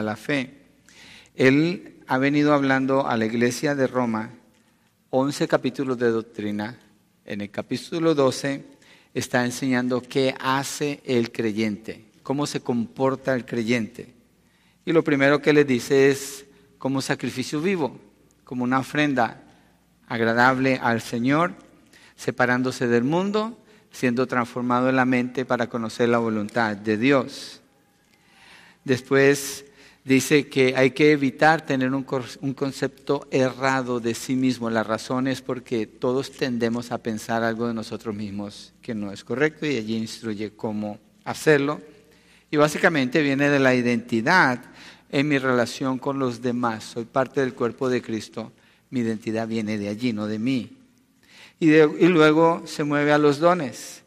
a la fe. Él ha venido hablando a la iglesia de Roma 11 capítulos de doctrina. En el capítulo 12 está enseñando qué hace el creyente, cómo se comporta el creyente. Y lo primero que le dice es como sacrificio vivo, como una ofrenda agradable al Señor, separándose del mundo, siendo transformado en la mente para conocer la voluntad de Dios. Después dice que hay que evitar tener un, concepto errado de sí mismo. La razón es porque todos tendemos a pensar algo de nosotros mismos que no es correcto y allí instruye cómo hacerlo. Y básicamente viene de la identidad en mi relación con los demás. Soy parte del cuerpo de Cristo. Mi identidad viene de allí, no de mí. Y, y luego se mueve a los dones,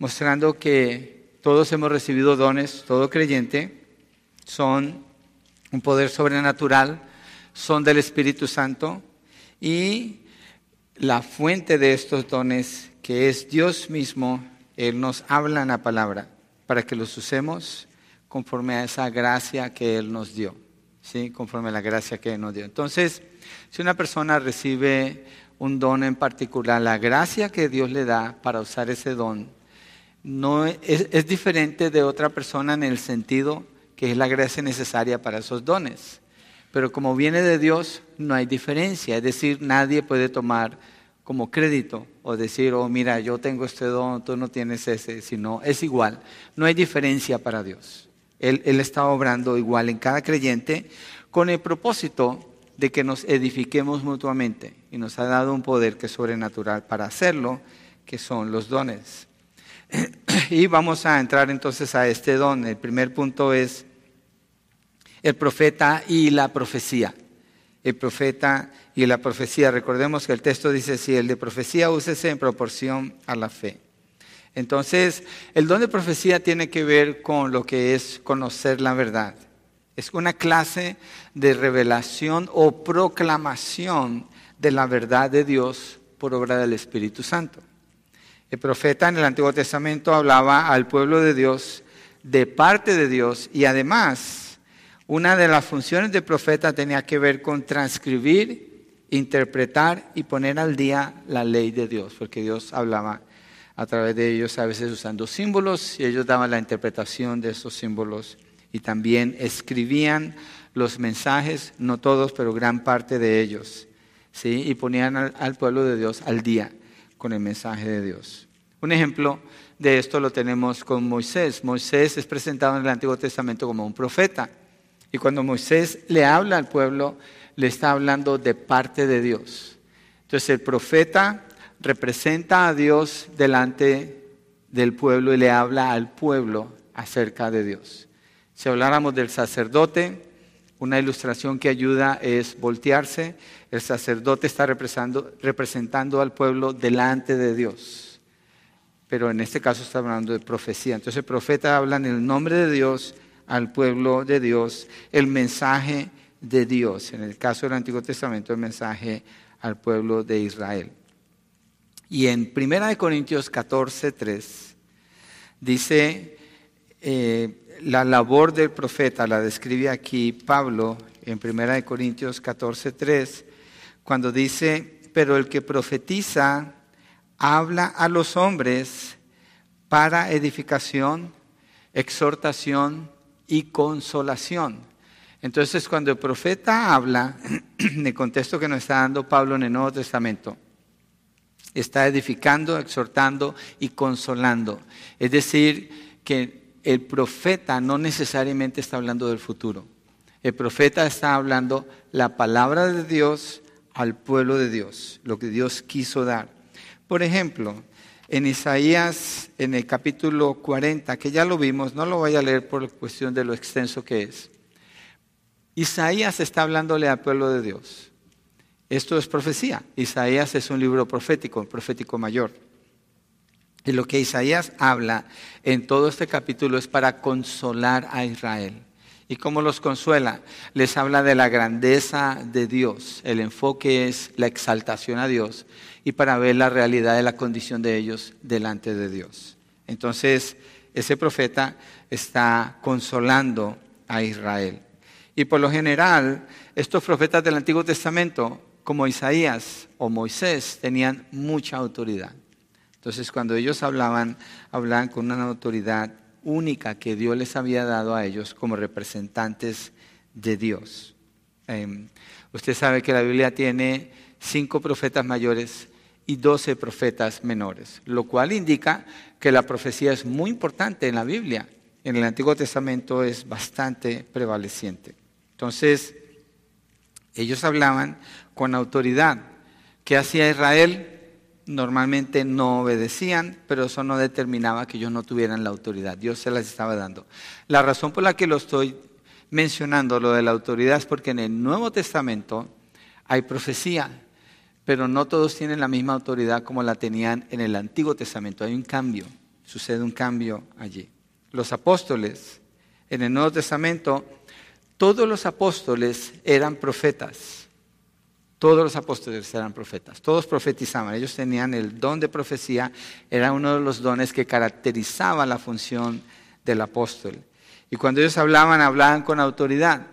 mostrando que todos hemos recibido dones, todo creyente, son un poder sobrenatural, son del Espíritu Santo y la fuente de estos dones, que es Dios mismo, Él nos habla en la palabra para que los usemos conforme a esa gracia que Él nos dio, ¿sí? conforme a la gracia que Él nos dio. Entonces, si una persona recibe un don en particular, la gracia que Dios le da para usar ese don no es, es diferente de otra persona en el sentido que es la gracia necesaria para esos dones. Pero como viene de Dios, no hay diferencia. Es decir, nadie puede tomar como crédito o decir, oh, mira, yo tengo este don, tú no tienes ese, sino es igual. No hay diferencia para Dios. Él, está obrando igual en cada creyente con el propósito de que nos edifiquemos mutuamente y nos ha dado un poder que es sobrenatural para hacerlo, que son los dones. Y vamos a entrar entonces a este don. El primer punto es el profeta y la profecía. El profeta y la profecía. Recordemos que el texto dice, si el de profecía úsese en proporción a la fe. Entonces, el don de profecía tiene que ver con lo que es conocer la verdad. Es una clase de revelación o proclamación de la verdad de Dios por obra del Espíritu Santo. El profeta en el Antiguo Testamento hablaba al pueblo de Dios de parte de Dios y además una de las funciones del profeta tenía que ver con transcribir, interpretar y poner al día la ley de Dios, porque Dios hablaba a través de ellos, a veces usando símbolos, y ellos daban la interpretación de esos símbolos y también escribían los mensajes, no todos, pero gran parte de ellos, ¿sí? y ponían al pueblo de Dios al día con el mensaje de Dios. Un ejemplo de esto lo tenemos con Moisés. Moisés es presentado en el Antiguo Testamento como un profeta. Y cuando Moisés le habla al pueblo, le está hablando de parte de Dios. Entonces el profeta representa a Dios delante del pueblo y le habla al pueblo acerca de Dios. Si habláramos del sacerdote, una ilustración que ayuda es voltearse. El sacerdote está representando, al pueblo delante de Dios. Pero en este caso está hablando de profecía. Entonces el profeta habla en el nombre de Dios al pueblo de Dios, el mensaje de Dios. En el caso del Antiguo Testamento, el mensaje al pueblo de Israel. Y en 1 Corintios 14, 3 dice, eh, la labor del profeta la describe aquí Pablo en 1 Corintios 14, 3, cuando dice, pero el que profetiza habla a los hombres para edificación, exhortación y consolación. Entonces, cuando el profeta habla, en el contexto que nos está dando Pablo en el Nuevo Testamento, está edificando, exhortando y consolando. Es decir, que el profeta no necesariamente está hablando del futuro. El profeta está hablando la palabra de Dios al pueblo de Dios, lo que Dios quiso dar. Por ejemplo, en Isaías, en el capítulo 40, que ya lo vimos, no lo voy a leer por cuestión de lo extenso que es. Isaías está hablándole al pueblo de Dios. Esto es profecía. Isaías es un libro profético, profético mayor. Y lo que Isaías habla en todo este capítulo es para consolar a Israel. ¿Y cómo los consuela? Les habla de la grandeza de Dios. El enfoque es la exaltación a Dios y para ver la realidad de la condición de ellos delante de Dios. Entonces, ese profeta está consolando a Israel. Y por lo general, estos profetas del Antiguo Testamento, como Isaías o Moisés, tenían mucha autoridad. Entonces, cuando ellos hablaban, hablaban con una autoridad única que Dios les había dado a ellos como representantes de Dios. Em, usted sabe que la Biblia tiene cinco profetas mayores y doce profetas menores, lo cual indica que la profecía es muy importante en la Biblia. En el Antiguo Testamento es bastante prevaleciente. Entonces, ellos hablaban con autoridad. ¿Qué hacía Israel? Normalmente no obedecían, pero eso no determinaba que ellos no tuvieran la autoridad. Dios se las estaba dando. La razón por la que lo estoy mencionando, lo de la autoridad, es porque en el Nuevo Testamento hay profecía, pero no todos tienen la misma autoridad como la tenían en el Antiguo Testamento. Hay un cambio, sucede un cambio allí. Los apóstoles en el Nuevo Testamento todos los apóstoles eran profetas. Todos los apóstoles eran profetas. Todos profetizaban. Ellos tenían el don de profecía. Era uno de los dones que caracterizaba la función del apóstol. Y cuando ellos hablaban, hablaban con autoridad.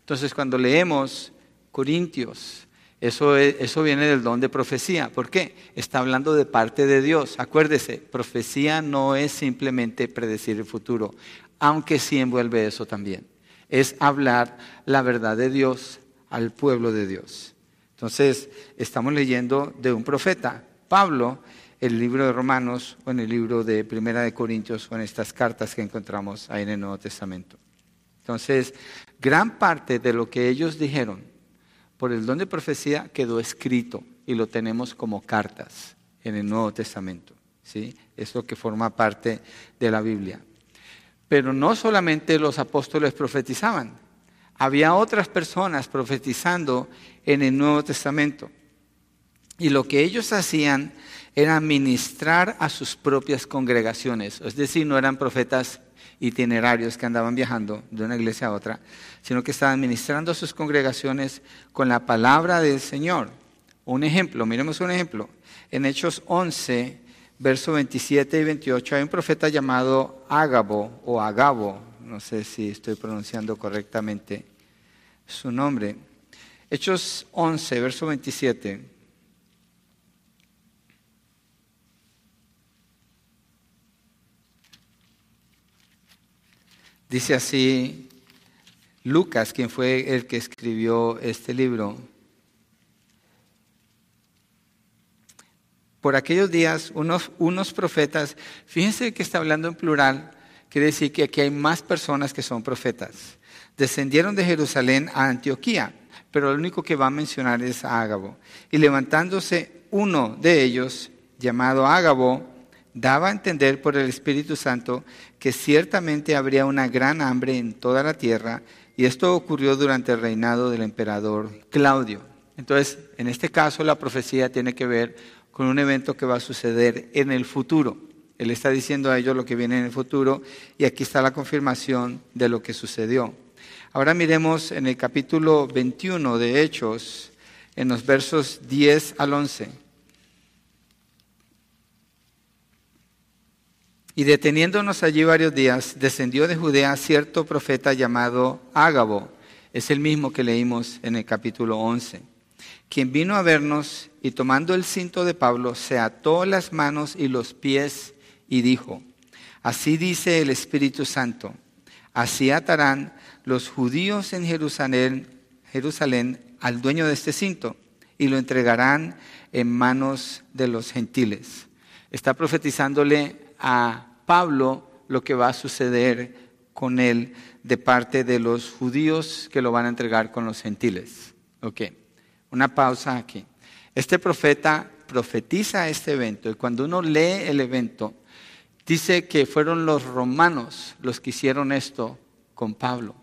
Entonces, cuando leemos Corintios, eso, eso viene del don de profecía. ¿Por qué? Está hablando de parte de Dios. Acuérdese, profecía no es simplemente predecir el futuro, aunque sí envuelve eso también es hablar la verdad de Dios al pueblo de Dios. Entonces, estamos leyendo de un profeta, Pablo, el libro de Romanos o en el libro de Primera de Corintios o en estas cartas que encontramos ahí en el Nuevo Testamento. Entonces, gran parte de lo que ellos dijeron por el don de profecía quedó escrito y lo tenemos como cartas en el Nuevo Testamento. ¿sí? Es que forma parte de la Biblia. Pero no solamente los apóstoles profetizaban, había otras personas profetizando en el Nuevo Testamento. Y lo que ellos hacían era ministrar a sus propias congregaciones, es decir, no eran profetas itinerarios que andaban viajando de una iglesia a otra, sino que estaban ministrando a sus congregaciones con la palabra del Señor. Un ejemplo, miremos un ejemplo. En Hechos 11, verso 27 y 28, hay un profeta llamado Ágabo o Agabo, no sé si estoy pronunciando correctamente su nombre. Hechos 11, verso 27. Dice así Lucas, quien fue el que escribió este libro. por aquellos días unos, unos profetas, fíjense que está hablando en plural, quiere decir que aquí hay más personas que son profetas. Descendieron de Jerusalén a Antioquía, pero lo único que va a mencionar es a Ágabo. Y levantándose uno de ellos, llamado Ágabo, daba a entender por el Espíritu Santo que ciertamente habría una gran hambre en toda la tierra, y esto ocurrió durante el reinado del emperador Claudio. Entonces, en este caso la profecía tiene que ver con un evento que va a suceder en el futuro. Él está diciendo a ellos lo que viene en el futuro y aquí está la confirmación de lo que sucedió. Ahora miremos en el capítulo 21 de Hechos, en los versos 10 al 11. Y deteniéndonos allí varios días, descendió de Judea cierto profeta llamado Ágabo, es el mismo que leímos en el capítulo 11 quien vino a vernos y tomando el cinto de Pablo, se ató las manos y los pies y dijo, así dice el Espíritu Santo, así atarán los judíos en Jerusalén, al dueño de este cinto y lo entregarán en manos de los gentiles. Está profetizándole a Pablo lo que va a suceder con él de parte de los judíos que lo van a entregar con los gentiles. Okay. Una pausa aquí. Este profeta profetiza este evento y cuando uno lee el evento, dice que fueron los romanos los que hicieron esto con Pablo.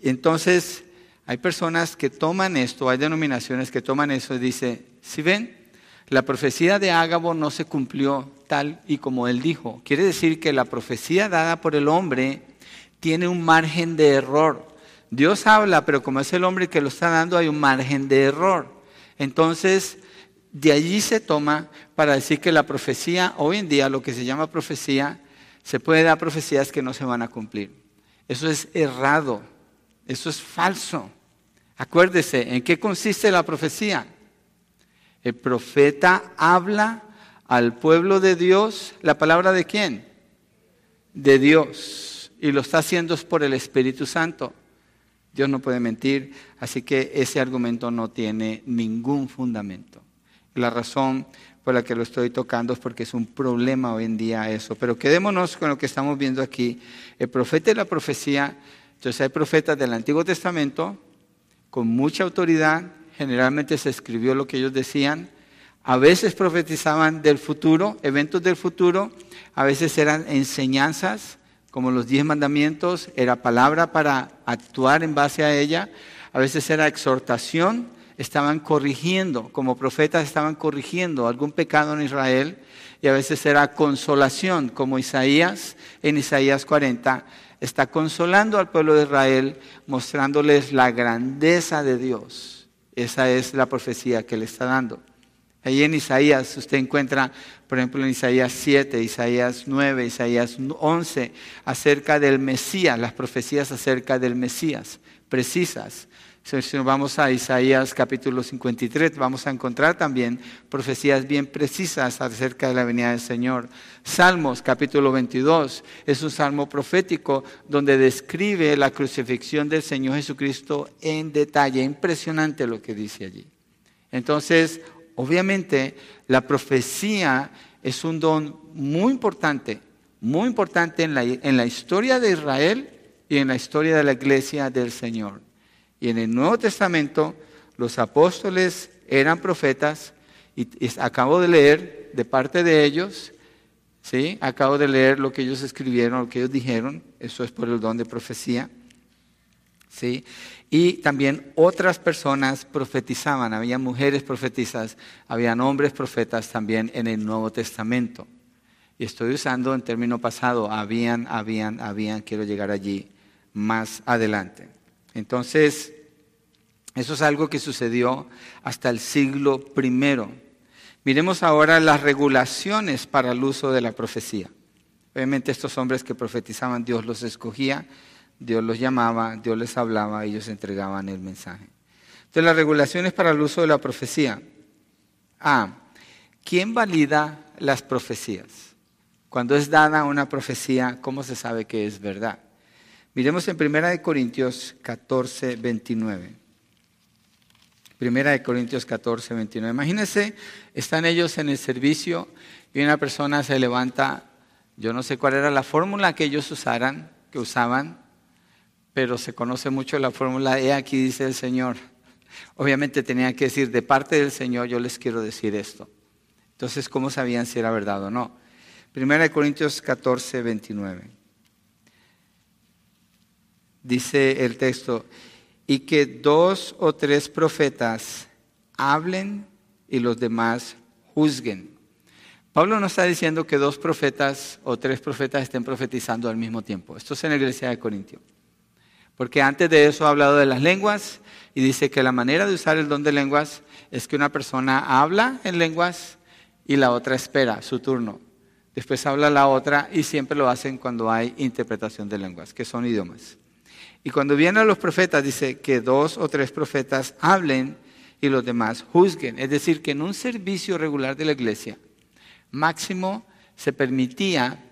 Entonces, hay personas que toman esto, hay denominaciones que toman eso y dicen, si ven, la profecía de Ágabo no se cumplió tal y como él dijo. Quiere decir que la profecía dada por el hombre tiene un margen de error. Dios habla, pero como es el hombre que lo está dando, hay un margen de error. Entonces, de allí se toma para decir que la profecía, hoy en día lo que se llama profecía, se puede dar profecías que no se van a cumplir. Eso es errado. Eso es falso. Acuérdese, ¿en qué consiste la profecía? El profeta habla al pueblo de Dios, ¿la palabra de quién? De Dios. Y lo está haciendo por el Espíritu Santo. Dios no puede mentir, así que ese argumento no tiene ningún fundamento. La razón por la que lo estoy tocando es porque es un problema hoy en día eso. Pero quedémonos con lo que estamos viendo aquí. El profeta y la profecía, entonces hay profetas del Antiguo Testamento con mucha autoridad, generalmente se escribió lo que ellos decían, a veces profetizaban del futuro, eventos del futuro, a veces eran enseñanzas, como los diez mandamientos, era palabra para actuar en base a ella, a veces era exhortación, estaban corrigiendo, como profetas estaban corrigiendo algún pecado en Israel, y a veces era consolación, como Isaías en Isaías 40, está consolando al pueblo de Israel, mostrándoles la grandeza de Dios. Esa es la profecía que le está dando. Ahí en Isaías usted encuentra, por ejemplo, en Isaías 7, Isaías 9, Isaías 11, acerca del Mesías, las profecías acerca del Mesías, precisas. Si nos vamos a Isaías capítulo 53, vamos a encontrar también profecías bien precisas acerca de la venida del Señor. Salmos capítulo 22 es un salmo profético donde describe la crucifixión del Señor Jesucristo en detalle. Impresionante lo que dice allí. Entonces, obviamente la profecía es un don muy importante, muy importante en la, en la historia de Israel y en la historia de la iglesia del Señor. Y en el Nuevo Testamento los apóstoles eran profetas y, acabo de leer de parte de ellos, ¿sí? acabo de leer lo que ellos escribieron, lo que ellos dijeron, eso es por el don de profecía. ¿sí? Y también otras personas profetizaban, había mujeres profetizas, habían hombres profetas también en el Nuevo Testamento. Y estoy usando en término pasado, habían, habían, habían, quiero llegar allí más adelante. Entonces, eso es algo que sucedió hasta el siglo I. Miremos ahora las regulaciones para el uso de la profecía. Obviamente estos hombres que profetizaban, Dios los escogía Dios los llamaba, Dios les hablaba, ellos entregaban el mensaje. Entonces, las regulaciones para el uso de la profecía. A. ¿Quién valida las profecías? Cuando es dada una profecía, ¿cómo se sabe que es verdad? Miremos en 1 Corintios 14, 29. Primera de Corintios 14, 29. Imagínense, están ellos en el servicio y una persona se levanta, yo no sé cuál era la fórmula que ellos usaran, que usaban, pero se conoce mucho la fórmula, he aquí dice el Señor. Obviamente tenía que decir, de parte del Señor yo les quiero decir esto. Entonces, ¿cómo sabían si era verdad o no? Primera de Corintios 14, 29. Dice el texto, y que dos o tres profetas hablen y los demás juzguen. Pablo no está diciendo que dos profetas o tres profetas estén profetizando al mismo tiempo. Esto es en la iglesia de Corintio. Porque antes de eso ha hablado de las lenguas y dice que la manera de usar el don de lenguas es que una persona habla en lenguas y la otra espera su turno. Después habla la otra y siempre lo hacen cuando hay interpretación de lenguas, que son idiomas. Y cuando vienen los profetas, dice que dos o tres profetas hablen y los demás juzguen. Es decir, que en un servicio regular de la iglesia, máximo se permitía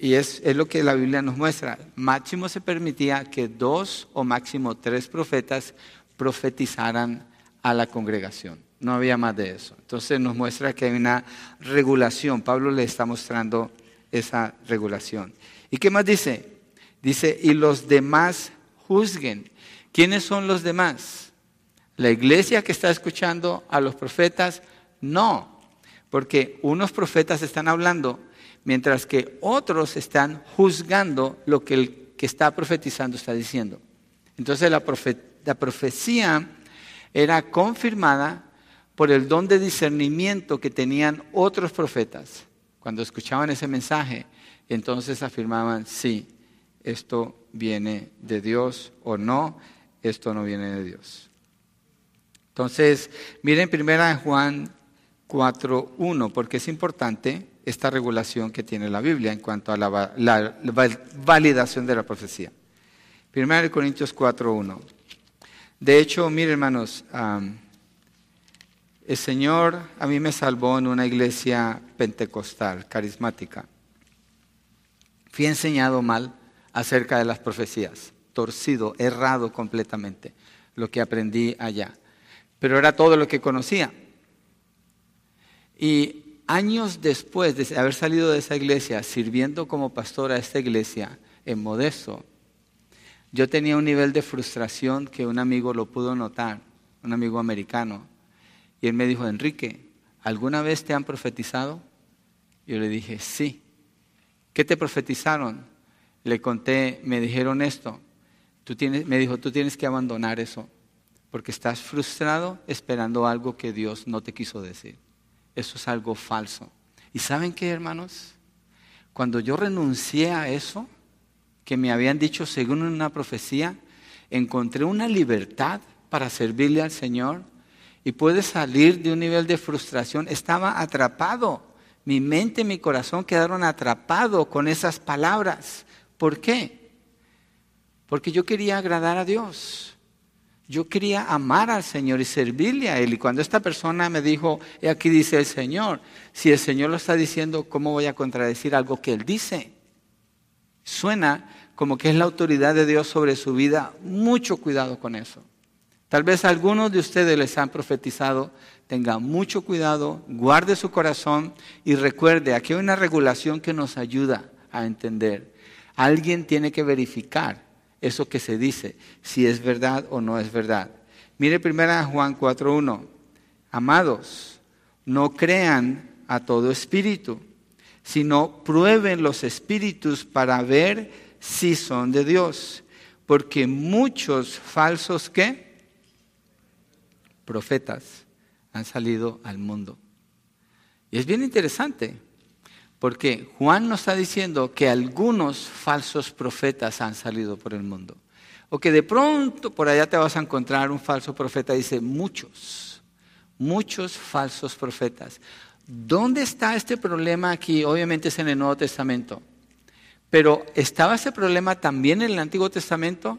y es, lo que la Biblia nos muestra. Máximo se permitía que dos o máximo tres profetas profetizaran a la congregación. No había más de eso. Entonces nos muestra que hay una regulación. Pablo le está mostrando esa regulación. ¿Y qué más dice? Dice, y los demás juzguen. ¿Quiénes son los demás? ¿La iglesia que está escuchando a los profetas? No, porque unos profetas están hablando mientras que otros están juzgando lo que el que está profetizando está diciendo. Entonces la, profecía era confirmada por el don de discernimiento que tenían otros profetas. Cuando escuchaban ese mensaje, entonces afirmaban, sí, esto viene de Dios o no, esto no viene de Dios. Entonces, miren primera Juan 4.1, porque es importante esta regulación que tiene la Biblia en cuanto a la, validación de la profecía. 1 Corintios 4.1. De hecho, miren hermanos, el Señor a mí me salvó en una iglesia pentecostal, carismática. Fui enseñado mal acerca de las profecías, torcido, errado completamente lo que aprendí allá. Pero era todo lo que conocía. Y años después de haber salido de esa iglesia, sirviendo como pastor a esta iglesia en Modesto, yo tenía un nivel de frustración que un amigo lo pudo notar, un amigo americano y él me dijo, Enrique, ¿alguna vez te han profetizado? Yo le dije, sí. ¿Qué te profetizaron? Le conté, me dijeron esto. Tú tienes, me dijo, tú tienes que abandonar eso, porque estás frustrado esperando algo que Dios no te quiso decir. Eso es algo falso. ¿Y saben qué, hermanos? Cuando yo renuncié a eso, que me habían dicho según una profecía, encontré una libertad para servirle al Señor y puede salir de un nivel de frustración. Estaba atrapado. Mi mente y mi corazón quedaron atrapados con esas palabras. ¿Por qué? Porque yo quería agradar a Dios. Yo quería amar al Señor y servirle a Él. Y cuando esta persona me dijo, y aquí dice el Señor, si el Señor lo está diciendo, ¿cómo voy a contradecir algo que Él dice? Suena como que es la autoridad de Dios sobre su vida. Mucho cuidado con eso. Tal vez algunos de ustedes les han profetizado, tenga mucho cuidado, guarde su corazón y recuerde, aquí hay una regulación que nos ayuda a entender. Alguien tiene que verificar eso que se dice, si es verdad o no es verdad. Mire primero Juan 4.1. Amados, no crean a todo espíritu, sino prueben los espíritus para ver si son de Dios. Porque muchos falsos que profetas han salido al mundo. Y es bien interesante, porque Juan nos está diciendo que algunos falsos profetas han salido por el mundo. O que de pronto por allá te vas a encontrar un falso profeta, dice muchos, muchos falsos profetas. ¿Dónde está este problema aquí? Obviamente es en el Nuevo Testamento. Pero ¿estaba ese problema también en el Antiguo Testamento?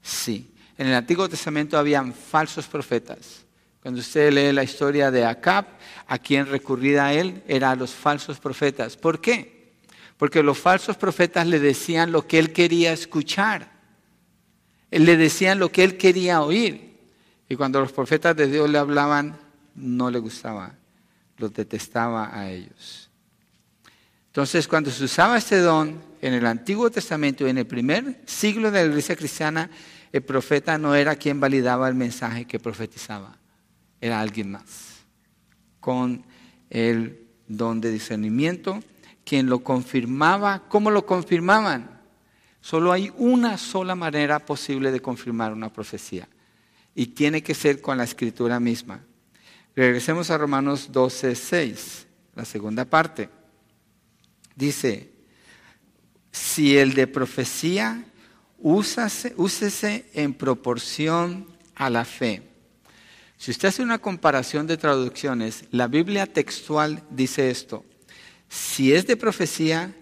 Sí. En el Antiguo Testamento habían falsos profetas. Cuando usted lee la historia de Acab, a quien recurría a él era a los falsos profetas. ¿Por qué? Porque los falsos profetas le decían lo que él quería escuchar. Le decían lo que él quería oír. Y cuando los profetas de Dios le hablaban, no le gustaba, los detestaba a ellos. Entonces, cuando se usaba este don en el Antiguo Testamento, en el primer siglo de la iglesia cristiana, el profeta no era quien validaba el mensaje que profetizaba, era alguien más, con el don de discernimiento, quien lo confirmaba. ¿Cómo lo confirmaban? Solo hay una sola manera posible de confirmar una profecía y tiene que ser con la escritura misma. Regresemos a Romanos 12, 6, la segunda parte. Dice, si el de profecía úsese en proporción a la fe. Si usted hace una comparación de traducciones, la Biblia textual dice esto. Si es de profecía,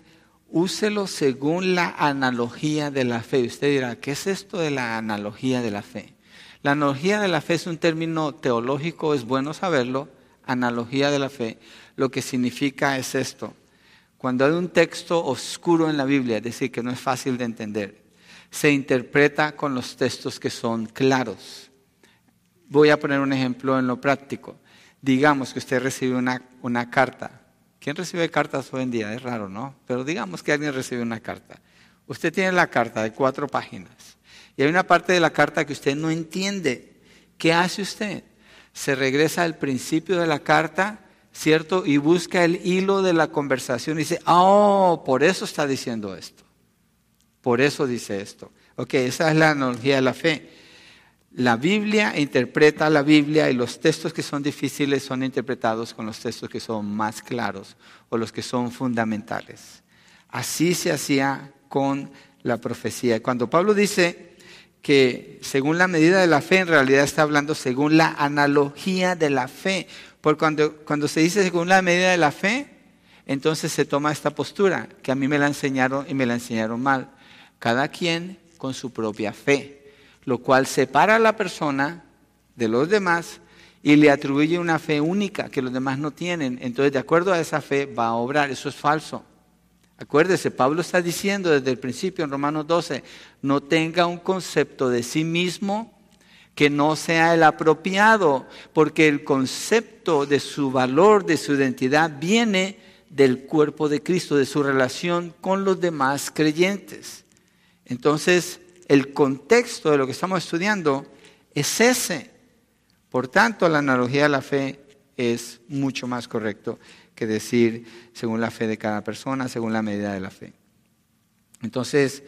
úselo según la analogía de la fe. Usted dirá, ¿qué es esto de la analogía de la fe? La analogía de la fe es un término teológico, es bueno saberlo. Analogía de la fe. Lo que significa es esto. Cuando hay un texto oscuro en la Biblia, es decir, que no es fácil de entender, se interpreta con los textos que son claros. Voy a poner un ejemplo en lo práctico. Digamos que usted recibe una, carta. ¿Quién recibe cartas hoy en día? Es raro, ¿no? Pero digamos que alguien recibe una carta. Usted tiene la carta de cuatro páginas y hay una parte de la carta que usted no entiende. ¿Qué hace usted? Se regresa al principio de la carta, ¿cierto? Y busca el hilo de la conversación y dice, oh, por eso está diciendo esto. Por eso dice esto. Ok, esa es la analogía de la fe. La Biblia interpreta la Biblia y los textos que son difíciles son interpretados con los textos que son más claros o los que son fundamentales. Así se hacía con la profecía. Cuando Pablo dice que según la medida de la fe, en realidad está hablando según la analogía de la fe. Porque cuando, cuando se dice según la medida de la fe, entonces se toma esta postura, que a mí me la enseñaron y me la enseñaron mal cada quien con su propia fe, lo cual separa a la persona de los demás y le atribuye una fe única que los demás no tienen. Entonces, de acuerdo a esa fe, va a obrar. Eso es falso. Acuérdese, Pablo está diciendo desde el principio en Romanos 12, no tenga un concepto de sí mismo que no sea el apropiado, porque el concepto de su valor, de su identidad, viene del cuerpo de Cristo, de su relación con los demás creyentes. Entonces, el contexto de lo que estamos estudiando es ese. Por tanto, la analogía de la fe es mucho más correcto que decir según la fe de cada persona, según la medida de la fe. Entonces,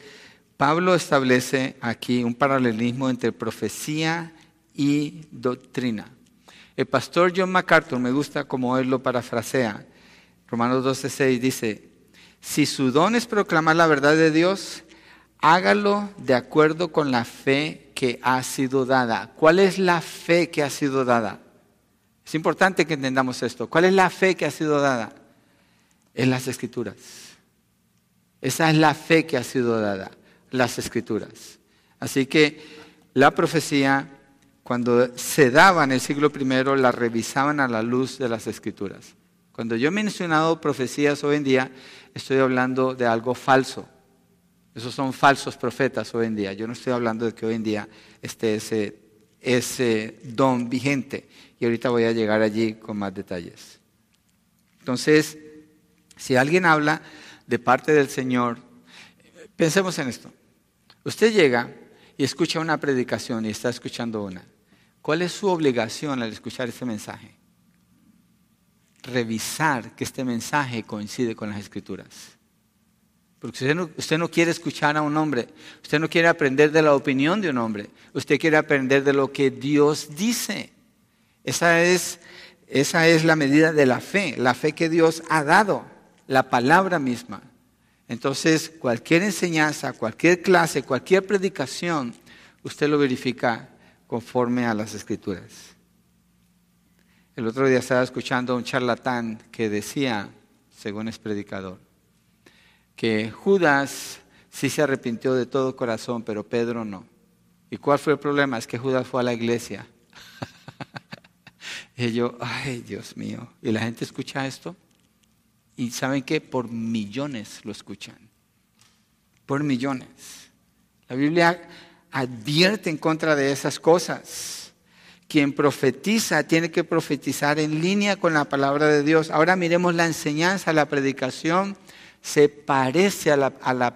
Pablo establece aquí un paralelismo entre profecía y doctrina. El pastor John MacArthur, me gusta como él lo parafrasea, Romanos 12:6 dice, si su don es proclamar la verdad de Dios, hágalo de acuerdo con la fe que ha sido dada. ¿Cuál es la fe que ha sido dada? Es importante que entendamos esto. ¿Cuál es la fe que ha sido dada? En las escrituras. Esa es la fe que ha sido dada, las escrituras. Así que la profecía, cuando se daba en el siglo I, la revisaban a la luz de las escrituras. Cuando yo he mencionado profecías hoy en día, estoy hablando de algo falso. Esos son falsos profetas hoy en día. Yo no estoy hablando de que hoy en día esté ese, ese don vigente. Y ahorita voy a llegar allí con más detalles. Entonces, si alguien habla de parte del Señor, pensemos en esto. Usted llega y escucha una predicación y está escuchando una. ¿Cuál es su obligación al escuchar este mensaje? revisar que este mensaje coincide con las escrituras. Porque usted no, quiere escuchar a un hombre, usted no quiere aprender de la opinión de un hombre, usted quiere aprender de lo que Dios dice. Esa es, esa es la medida de la fe, la fe que Dios ha dado, la palabra misma. Entonces, cualquier enseñanza, cualquier clase, cualquier predicación, usted lo verifica conforme a las escrituras. El otro día estaba escuchando a un charlatán que decía, según es predicador, que Judas sí se arrepintió de todo corazón, pero Pedro no. ¿Y cuál fue el problema? Es que Judas fue a la iglesia. y yo, ay Dios mío, ¿y la gente escucha esto? Y saben que por millones lo escuchan. Por millones. La Biblia advierte en contra de esas cosas quien profetiza tiene que profetizar en línea con la palabra de Dios. Ahora miremos la enseñanza, la predicación se parece a la, a, la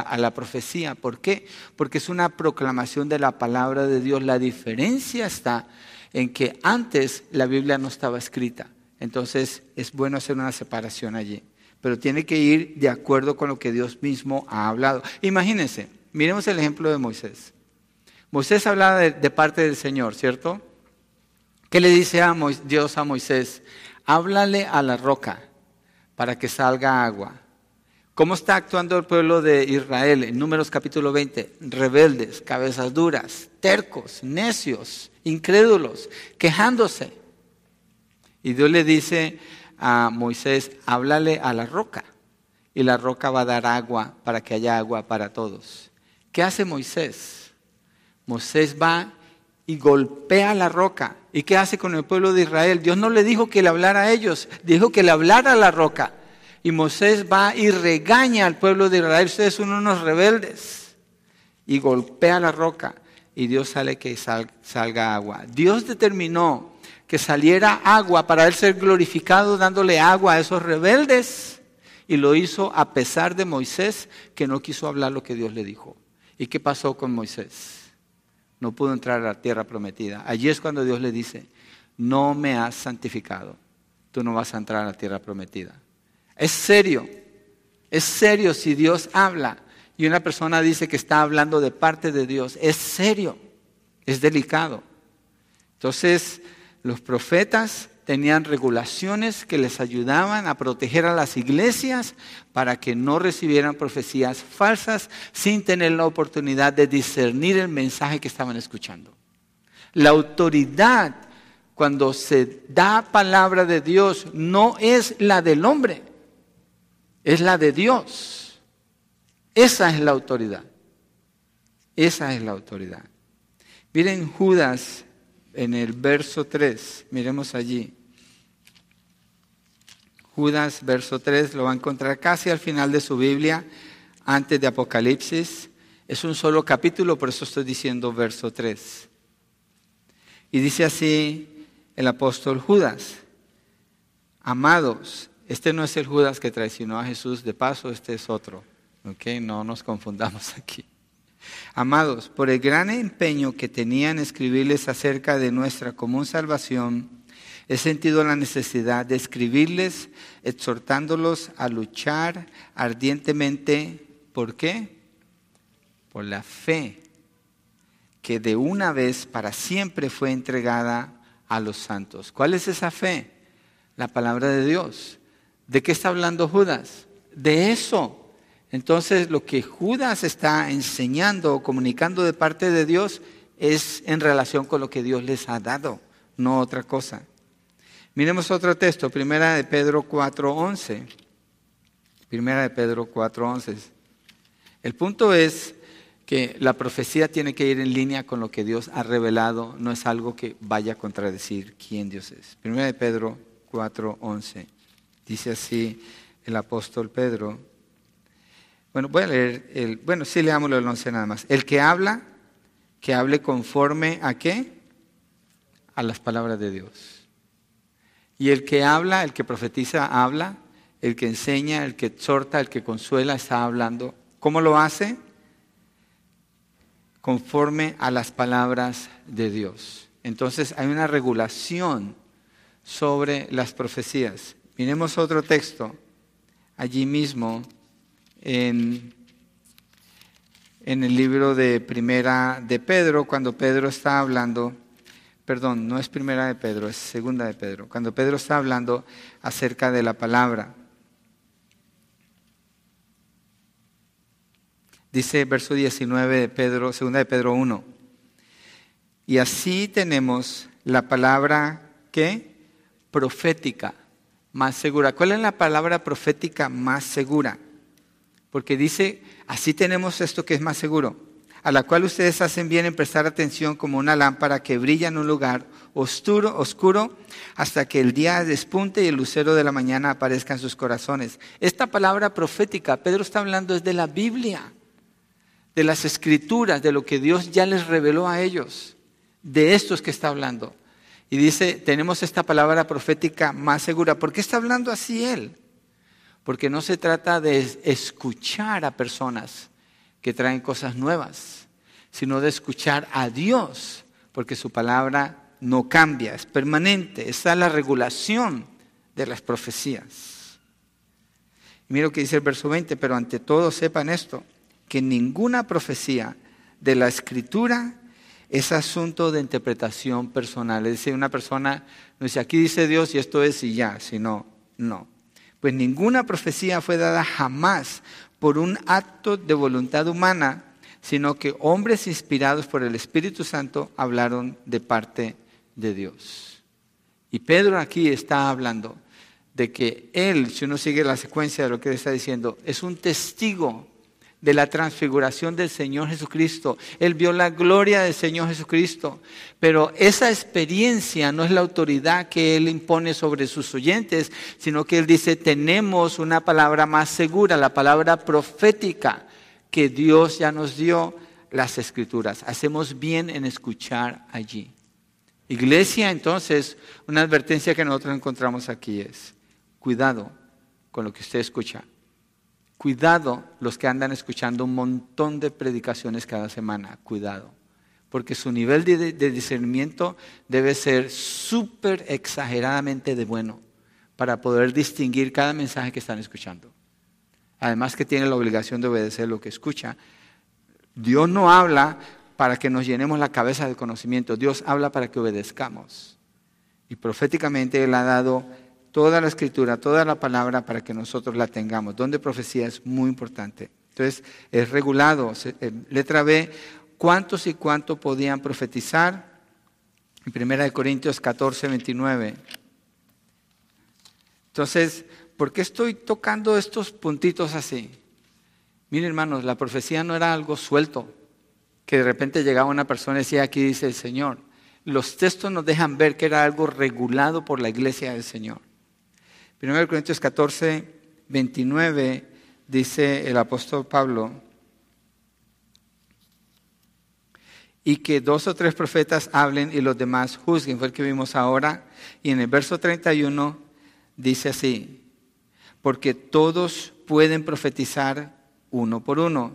a, la, profecía. ¿Por qué? Porque es una proclamación de la palabra de Dios. La diferencia está en que antes la Biblia no estaba escrita. Entonces es bueno hacer una separación allí. Pero tiene que ir de acuerdo con lo que Dios mismo ha hablado. Imagínense, miremos el ejemplo de Moisés. Moisés hablaba de, parte del Señor, ¿cierto? ¿Qué le dice a Dios a Moisés? Háblale a la roca para que salga agua. ¿Cómo está actuando el pueblo de Israel en Números capítulo 20? Rebeldes, cabezas duras, tercos, necios, incrédulos, quejándose. Y Dios le dice a Moisés, háblale a la roca. Y la roca va a dar agua para que haya agua para todos. ¿Qué hace Moisés? Moisés va y golpea la roca. ¿Y qué hace con el pueblo de Israel? Dios no le dijo que le hablara a ellos, dijo que le hablara a la roca. Y Moisés va y regaña al pueblo de Israel, ustedes son unos rebeldes. Y golpea la roca y Dios sale que salga agua. Dios determinó que saliera agua para él ser glorificado dándole agua a esos rebeldes. Y lo hizo a pesar de Moisés que no quiso hablar lo que Dios le dijo. ¿Y qué pasó con Moisés? No pudo entrar a la tierra prometida. Allí es cuando Dios le dice, no me has santificado, tú no vas a entrar a la tierra prometida. Es serio, es serio si Dios habla y una persona dice que está hablando de parte de Dios, es serio, es delicado. Entonces, los profetas tenían regulaciones que les ayudaban a proteger a las iglesias para que no recibieran profecías falsas sin tener la oportunidad de discernir el mensaje que estaban escuchando. La autoridad cuando se da palabra de Dios no es la del hombre, es la de Dios. Esa es la autoridad. Esa es la autoridad. Miren Judas en el verso 3, miremos allí. Judas, verso 3, lo va a encontrar casi al final de su Biblia, antes de Apocalipsis. Es un solo capítulo, por eso estoy diciendo verso 3. Y dice así el apóstol Judas, amados, este no es el Judas que traicionó a Jesús, de paso este es otro, ¿ok? No nos confundamos aquí. Amados, por el gran empeño que tenían escribirles acerca de nuestra común salvación, he sentido la necesidad de escribirles exhortándolos a luchar ardientemente. ¿Por qué? Por la fe que de una vez para siempre fue entregada a los santos. ¿Cuál es esa fe? La palabra de Dios. ¿De qué está hablando Judas? De eso. Entonces lo que Judas está enseñando o comunicando de parte de Dios es en relación con lo que Dios les ha dado, no otra cosa. Miremos otro texto, primera de Pedro 4.11. Primera de Pedro 4.11. El punto es que la profecía tiene que ir en línea con lo que Dios ha revelado, no es algo que vaya a contradecir quién Dios es. Primera de Pedro 4.11. Dice así el apóstol Pedro. Bueno, voy a leer el, bueno, sí leámoslo el 11 nada más. El que habla, que hable conforme a qué? A las palabras de Dios. Y el que habla, el que profetiza, habla. El que enseña, el que exhorta, el que consuela, está hablando. ¿Cómo lo hace? Conforme a las palabras de Dios. Entonces hay una regulación sobre las profecías. Miremos otro texto allí mismo en, en el libro de Primera de Pedro, cuando Pedro está hablando perdón, no es primera de Pedro, es segunda de Pedro, cuando Pedro está hablando acerca de la palabra. Dice verso 19 de Pedro, segunda de Pedro 1. Y así tenemos la palabra que profética más segura. ¿Cuál es la palabra profética más segura? Porque dice, así tenemos esto que es más seguro a la cual ustedes hacen bien en prestar atención como una lámpara que brilla en un lugar oscuro, oscuro hasta que el día despunte y el lucero de la mañana aparezca en sus corazones. Esta palabra profética, Pedro está hablando es de la Biblia, de las escrituras, de lo que Dios ya les reveló a ellos, de estos que está hablando. Y dice, tenemos esta palabra profética más segura. ¿Por qué está hablando así él? Porque no se trata de escuchar a personas que traen cosas nuevas, sino de escuchar a Dios, porque su palabra no cambia, es permanente, está la regulación de las profecías. mira lo que dice el verso 20, pero ante todo sepan esto, que ninguna profecía de la escritura es asunto de interpretación personal. Es decir, una persona no dice, aquí dice Dios y esto es y ya, sino, no. Pues ninguna profecía fue dada jamás por un acto de voluntad humana, sino que hombres inspirados por el Espíritu Santo hablaron de parte de Dios. Y Pedro aquí está hablando de que él, si uno sigue la secuencia de lo que él está diciendo, es un testigo de la transfiguración del Señor Jesucristo. Él vio la gloria del Señor Jesucristo. Pero esa experiencia no es la autoridad que Él impone sobre sus oyentes, sino que Él dice, tenemos una palabra más segura, la palabra profética que Dios ya nos dio las escrituras. Hacemos bien en escuchar allí. Iglesia, entonces, una advertencia que nosotros encontramos aquí es, cuidado con lo que usted escucha. Cuidado los que andan escuchando un montón de predicaciones cada semana, cuidado, porque su nivel de, discernimiento debe ser súper exageradamente de bueno para poder distinguir cada mensaje que están escuchando. Además que tiene la obligación de obedecer lo que escucha. Dios no habla para que nos llenemos la cabeza de conocimiento, Dios habla para que obedezcamos. Y proféticamente Él ha dado toda la escritura, toda la palabra para que nosotros la tengamos. Donde profecía es muy importante. Entonces, es regulado. Letra B, ¿cuántos y cuánto podían profetizar? En 1 Corintios 14, 29. Entonces, ¿por qué estoy tocando estos puntitos así? Miren, hermanos, la profecía no era algo suelto. que de repente llegaba una persona y decía, aquí dice el Señor. Los textos nos dejan ver que era algo regulado por la iglesia del Señor. 1 Corintios 14, 29 dice el apóstol Pablo, y que dos o tres profetas hablen y los demás juzguen, fue el que vimos ahora. Y en el verso 31 dice así, porque todos pueden profetizar uno por uno,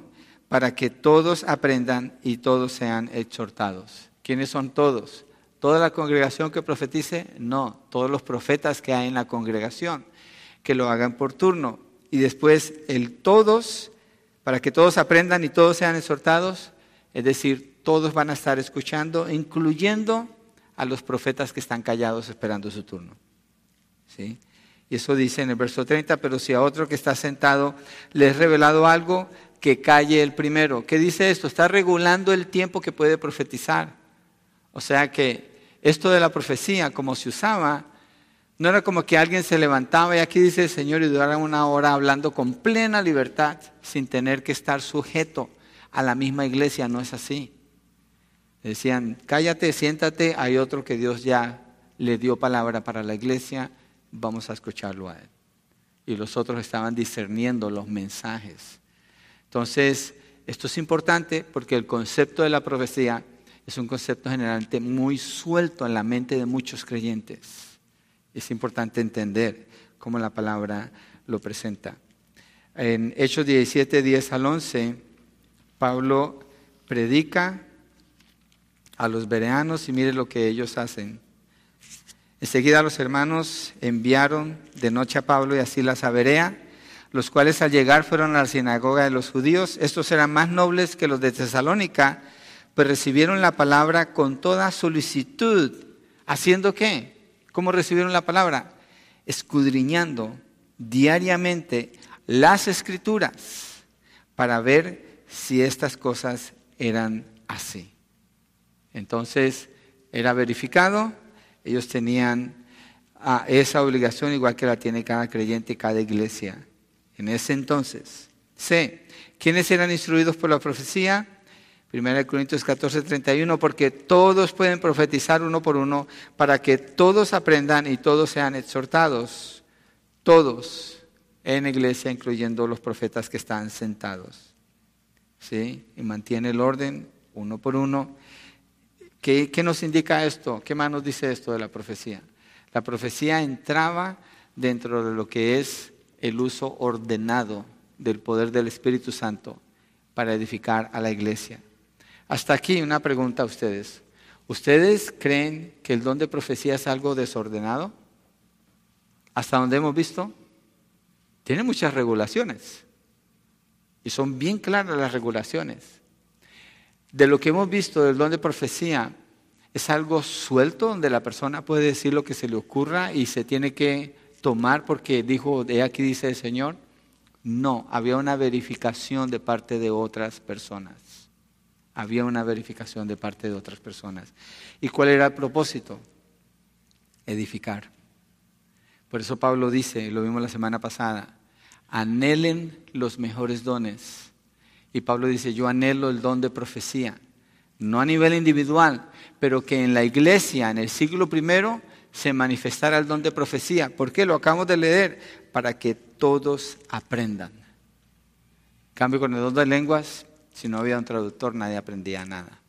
para que todos aprendan y todos sean exhortados. ¿Quiénes son todos? ¿Toda la congregación que profetice? No, todos los profetas que hay en la congregación, que lo hagan por turno. Y después el todos, para que todos aprendan y todos sean exhortados, es decir, todos van a estar escuchando, incluyendo a los profetas que están callados esperando su turno. ¿Sí? Y eso dice en el verso 30, pero si a otro que está sentado le he revelado algo, que calle el primero. ¿Qué dice esto? Está regulando el tiempo que puede profetizar. O sea que esto de la profecía, como se usaba, no era como que alguien se levantaba y aquí dice el Señor y durara una hora hablando con plena libertad sin tener que estar sujeto a la misma iglesia. No es así. Decían, cállate, siéntate, hay otro que Dios ya le dio palabra para la iglesia vamos a escucharlo a Él. Y los otros estaban discerniendo los mensajes. Entonces, esto es importante porque el concepto de la profecía es un concepto generalmente muy suelto en la mente de muchos creyentes. Es importante entender cómo la palabra lo presenta. En Hechos 17, 10 al 11, Pablo predica a los bereanos y mire lo que ellos hacen. Enseguida los hermanos enviaron de noche a Pablo y a Silas a Berea, los cuales al llegar fueron a la sinagoga de los judíos. Estos eran más nobles que los de Tesalónica, pues recibieron la palabra con toda solicitud. ¿Haciendo qué? ¿Cómo recibieron la palabra? Escudriñando diariamente las escrituras para ver si estas cosas eran así. Entonces, era verificado ellos tenían ah, esa obligación igual que la tiene cada creyente cada iglesia. En ese entonces. C. ¿Quiénes eran instruidos por la profecía? 1 Corintios 14, 31, porque todos pueden profetizar uno por uno para que todos aprendan y todos sean exhortados. Todos en iglesia, incluyendo los profetas que están sentados. ¿Sí? Y mantiene el orden uno por uno ¿Qué, nos indica esto? ¿Qué más nos dice esto de la profecía? La profecía entraba dentro de lo que es el uso ordenado del poder del Espíritu Santo para edificar a la iglesia. Hasta aquí una pregunta a ustedes. ¿Ustedes creen que el don de profecía es algo desordenado? Hasta donde hemos visto, tiene muchas regulaciones. Y son bien claras las regulaciones de lo que hemos visto del don de profecía es algo suelto donde la persona puede decir lo que se le ocurra y se tiene que tomar porque dijo, de aquí dice el Señor. No, había una verificación de parte de otras personas. Había una verificación de parte de otras personas. ¿Y cuál era el propósito? Edificar. Por eso Pablo dice, lo vimos la semana pasada, anhelen los mejores dones y Pablo dice, yo anhelo el don de profecía, no a nivel individual, pero que en la iglesia, en el siglo I, se manifestara el don de profecía. ¿Por qué? Lo acabamos de leer, para que todos aprendan. En cambio, con el don de lenguas, si no había un traductor, nadie aprendía nada.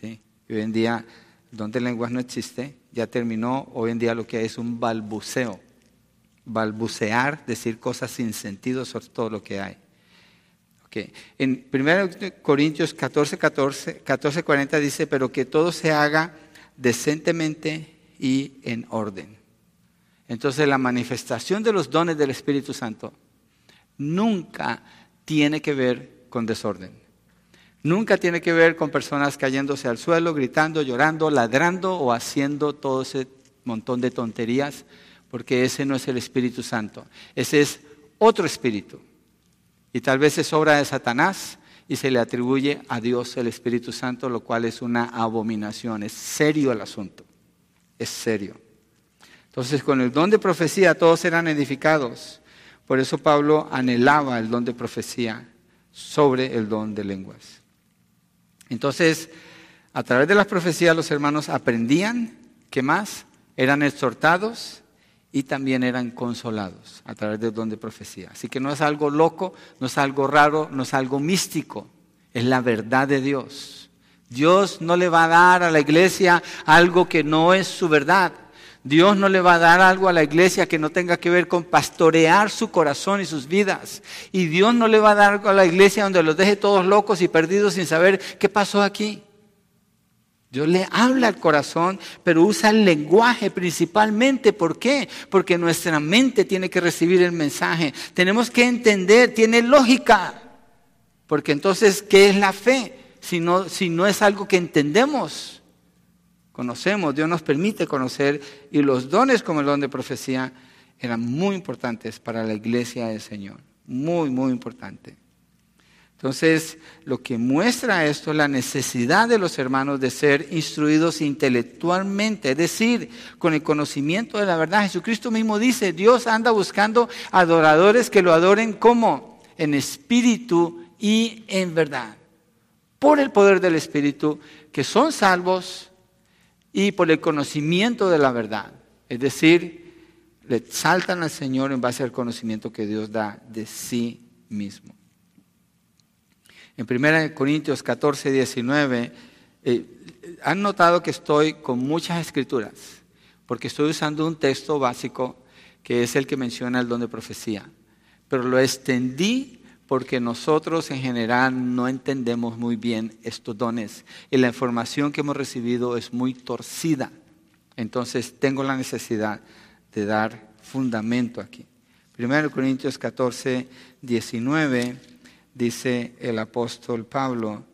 ¿sí? hoy en día, el don de lenguas no existe, ya terminó, hoy en día lo que hay es un balbuceo. Balbucear, decir cosas sin sentido sobre todo lo que hay. En 1 Corintios 14, 14, 14, 40 dice, pero que todo se haga decentemente y en orden. Entonces la manifestación de los dones del Espíritu Santo nunca tiene que ver con desorden. Nunca tiene que ver con personas cayéndose al suelo, gritando, llorando, ladrando o haciendo todo ese montón de tonterías, porque ese no es el Espíritu Santo. Ese es otro espíritu. Y tal vez es obra de Satanás y se le atribuye a Dios el Espíritu Santo, lo cual es una abominación. Es serio el asunto. Es serio. Entonces, con el don de profecía todos eran edificados. Por eso Pablo anhelaba el don de profecía sobre el don de lenguas. Entonces, a través de las profecías los hermanos aprendían, ¿qué más? Eran exhortados y también eran consolados a través de don de profecía. Así que no es algo loco, no es algo raro, no es algo místico, es la verdad de Dios. Dios no le va a dar a la iglesia algo que no es su verdad. Dios no le va a dar algo a la iglesia que no tenga que ver con pastorear su corazón y sus vidas. Y Dios no le va a dar algo a la iglesia donde los deje todos locos y perdidos sin saber qué pasó aquí. Dios le habla al corazón, pero usa el lenguaje principalmente. ¿Por qué? Porque nuestra mente tiene que recibir el mensaje. Tenemos que entender, tiene lógica. Porque entonces, ¿qué es la fe? Si no, si no es algo que entendemos conocemos, Dios nos permite conocer y los dones como el don de profecía eran muy importantes para la iglesia del Señor, muy, muy importante. Entonces, lo que muestra esto es la necesidad de los hermanos de ser instruidos intelectualmente, es decir, con el conocimiento de la verdad. Jesucristo mismo dice, Dios anda buscando adoradores que lo adoren como en espíritu y en verdad, por el poder del Espíritu, que son salvos y por el conocimiento de la verdad. Es decir, le saltan al Señor en base al conocimiento que Dios da de sí mismo. En 1 Corintios 14, 19, eh, han notado que estoy con muchas escrituras, porque estoy usando un texto básico que es el que menciona el don de profecía, pero lo extendí porque nosotros en general no entendemos muy bien estos dones y la información que hemos recibido es muy torcida. Entonces tengo la necesidad de dar fundamento aquí. 1 Corintios 14, 19 dice el apóstol Pablo,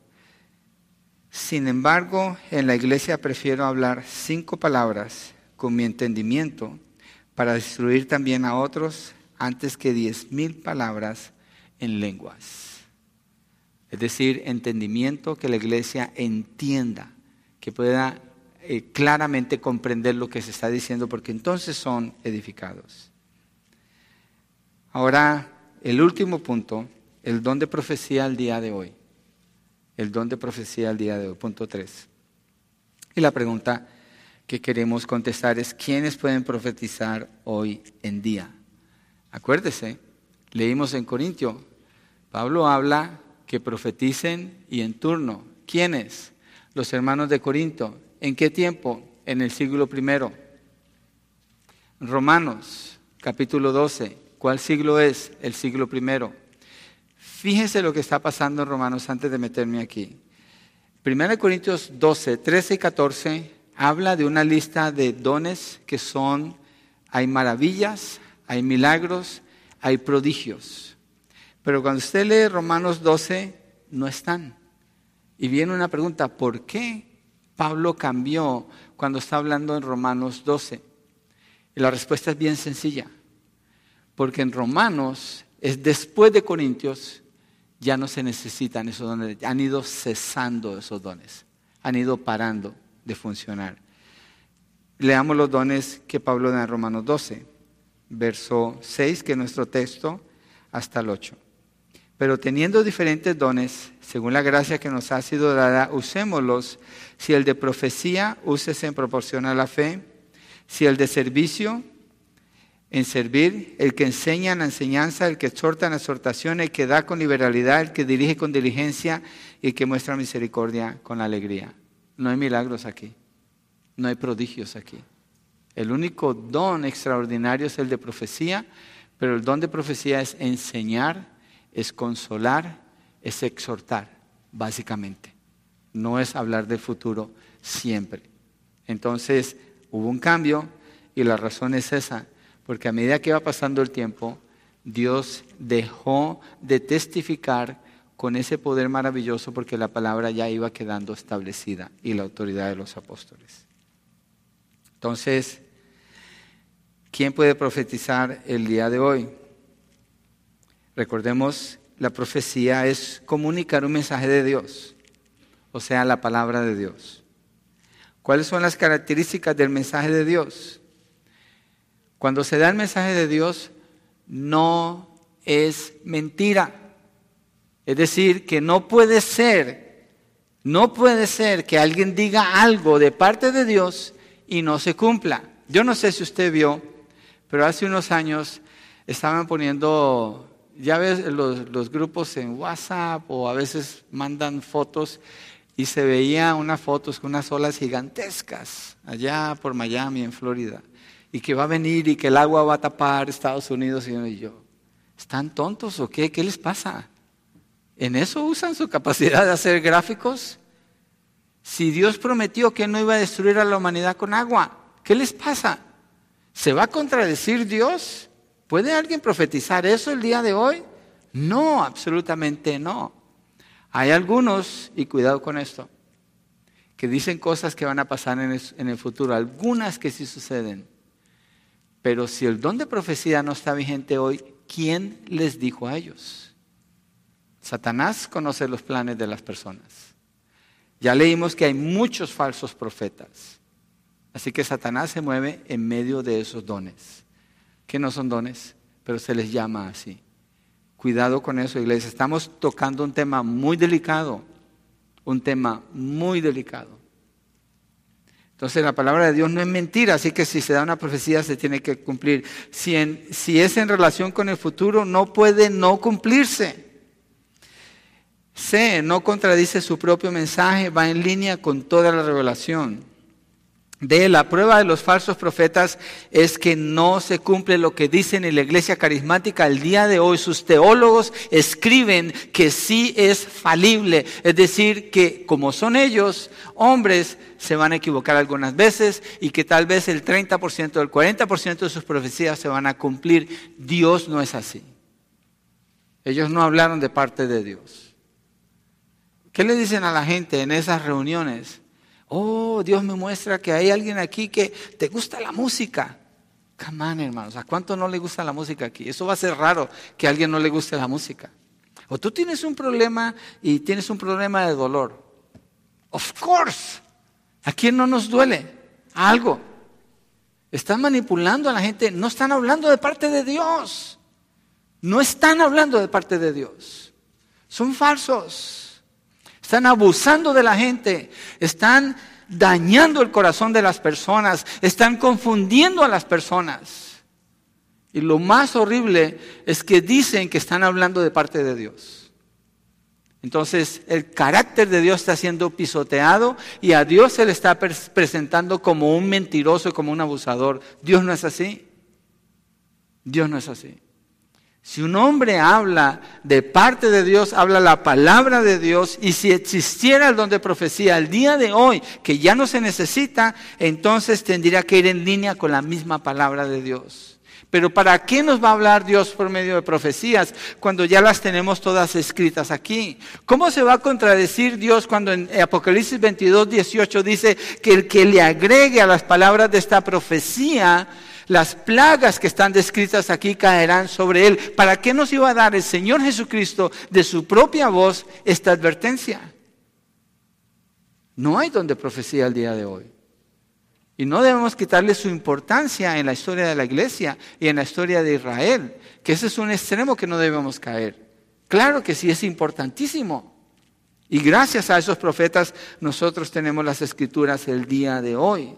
sin embargo, en la iglesia prefiero hablar cinco palabras con mi entendimiento para destruir también a otros antes que diez mil palabras en lenguas. Es decir, entendimiento que la iglesia entienda, que pueda eh, claramente comprender lo que se está diciendo, porque entonces son edificados. Ahora, el último punto, el don de profecía al día de hoy. El don de profecía al día de hoy, punto 3. Y la pregunta que queremos contestar es, ¿quiénes pueden profetizar hoy en día? Acuérdese, Leímos en Corintio, Pablo habla que profeticen y en turno. ¿Quiénes? Los hermanos de Corinto. ¿En qué tiempo? En el siglo primero. Romanos, capítulo 12. ¿Cuál siglo es? El siglo primero. Fíjense lo que está pasando en Romanos antes de meterme aquí. Primera Corintios 12, 13 y 14 habla de una lista de dones que son, hay maravillas, hay milagros, hay prodigios. Pero cuando usted lee Romanos 12, no están. Y viene una pregunta, ¿por qué Pablo cambió cuando está hablando en Romanos 12? Y la respuesta es bien sencilla. Porque en Romanos, es después de Corintios, ya no se necesitan esos dones. Han ido cesando esos dones. Han ido parando de funcionar. Leamos los dones que Pablo da en Romanos 12 verso 6, que es nuestro texto, hasta el 8. Pero teniendo diferentes dones, según la gracia que nos ha sido dada, usémoslos. Si el de profecía, úsese en proporción a la fe. Si el de servicio, en servir. El que enseña en la enseñanza, el que exhorta en la exhortación, el que da con liberalidad, el que dirige con diligencia y el que muestra misericordia con alegría. No hay milagros aquí. No hay prodigios aquí. El único don extraordinario es el de profecía, pero el don de profecía es enseñar, es consolar, es exhortar, básicamente. No es hablar del futuro siempre. Entonces hubo un cambio y la razón es esa, porque a medida que va pasando el tiempo, Dios dejó de testificar con ese poder maravilloso porque la palabra ya iba quedando establecida y la autoridad de los apóstoles. Entonces, ¿Quién puede profetizar el día de hoy? Recordemos, la profecía es comunicar un mensaje de Dios, o sea, la palabra de Dios. ¿Cuáles son las características del mensaje de Dios? Cuando se da el mensaje de Dios, no es mentira. Es decir, que no puede ser No puede ser que alguien diga algo de parte de Dios y no se cumpla. Yo no sé si usted vio, pero hace unos años estaban poniendo, ya ves los, los grupos en WhatsApp o a veces mandan fotos y se veía unas fotos con unas olas gigantescas allá por Miami, en Florida, y que va a venir y que el agua va a tapar Estados Unidos y yo. ¿Están tontos o qué? ¿Qué les pasa? ¿En eso usan su capacidad de hacer gráficos? Si Dios prometió que no iba a destruir a la humanidad con agua, ¿qué les pasa? ¿Se va a contradecir Dios? ¿Puede alguien profetizar eso el día de hoy? No, absolutamente no. Hay algunos, y cuidado con esto, que dicen cosas que van a pasar en el, futuro, algunas que sí suceden. Pero si el don de profecía no está vigente hoy, ¿quién les dijo a ellos? Satanás conoce los planes de las personas. Ya leímos que hay muchos falsos profetas. Así que Satanás se mueve en medio de esos dones, que no son dones, pero se les llama así. Cuidado con eso, iglesia. Estamos tocando un tema muy delicado, un tema muy delicado. Entonces la palabra de Dios no es mentira, así que si se da una profecía se tiene que cumplir. Si, si es en relación con el futuro, no puede no cumplirse. C, no contradice su propio mensaje, va en línea con toda la revelación de la prueba de los falsos profetas es que no se cumple lo que dicen en la iglesia carismática. El día de hoy sus teólogos escriben que sí es falible, es decir, que como son ellos, hombres, se van a equivocar algunas veces y que tal vez el 30% o el 40% de sus profecías se van a cumplir. Dios no es así. Ellos no hablaron de parte de Dios. ¿Qué le dicen a la gente en esas reuniones? Oh, Dios me muestra que hay alguien aquí que te gusta la música. Come on, hermanos. ¿A cuánto no le gusta la música aquí? Eso va a ser raro que a alguien no le guste la música. O tú tienes un problema y tienes un problema de dolor. Of course. ¿A quién no nos duele? algo. Están manipulando a la gente. No están hablando de parte de Dios. No están hablando de parte de Dios. Son falsos. Están abusando de la gente, están dañando el corazón de las personas, están confundiendo a las personas. Y lo más horrible es que dicen que están hablando de parte de Dios. Entonces el carácter de Dios está siendo pisoteado y a Dios se le está presentando como un mentiroso, como un abusador. Dios no es así. Dios no es así. Si un hombre habla de parte de Dios, habla la palabra de Dios, y si existiera el don de profecía el día de hoy, que ya no se necesita, entonces tendría que ir en línea con la misma palabra de Dios. Pero ¿para qué nos va a hablar Dios por medio de profecías cuando ya las tenemos todas escritas aquí? ¿Cómo se va a contradecir Dios cuando en Apocalipsis 22, 18 dice que el que le agregue a las palabras de esta profecía, las plagas que están descritas aquí caerán sobre él. ¿Para qué nos iba a dar el Señor Jesucristo de su propia voz esta advertencia? No hay donde profecía el día de hoy. Y no debemos quitarle su importancia en la historia de la iglesia y en la historia de Israel, que ese es un extremo que no debemos caer. Claro que sí es importantísimo. Y gracias a esos profetas nosotros tenemos las escrituras el día de hoy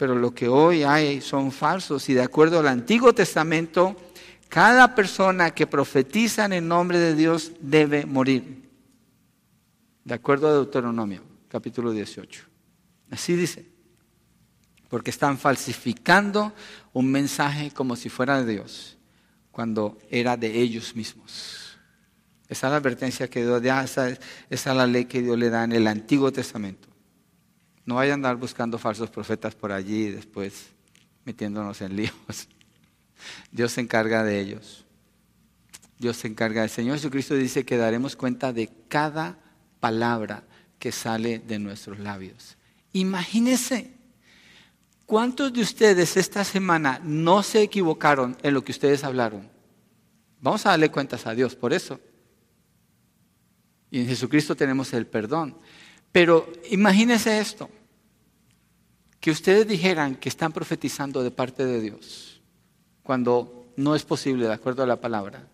pero lo que hoy hay son falsos y de acuerdo al Antiguo Testamento, cada persona que profetiza en el nombre de Dios debe morir. De acuerdo a Deuteronomio, capítulo 18. Así dice. Porque están falsificando un mensaje como si fuera de Dios, cuando era de ellos mismos. Esa es la advertencia que Dios da, esa es la ley que Dios le da en el Antiguo Testamento. No vayan a andar buscando falsos profetas por allí y después metiéndonos en líos. Dios se encarga de ellos. Dios se encarga. El Señor Jesucristo dice que daremos cuenta de cada palabra que sale de nuestros labios. Imagínense, ¿cuántos de ustedes esta semana no se equivocaron en lo que ustedes hablaron? Vamos a darle cuentas a Dios por eso. Y en Jesucristo tenemos el perdón. Pero imagínense esto que ustedes dijeran que están profetizando de parte de Dios, cuando no es posible, de acuerdo a la palabra,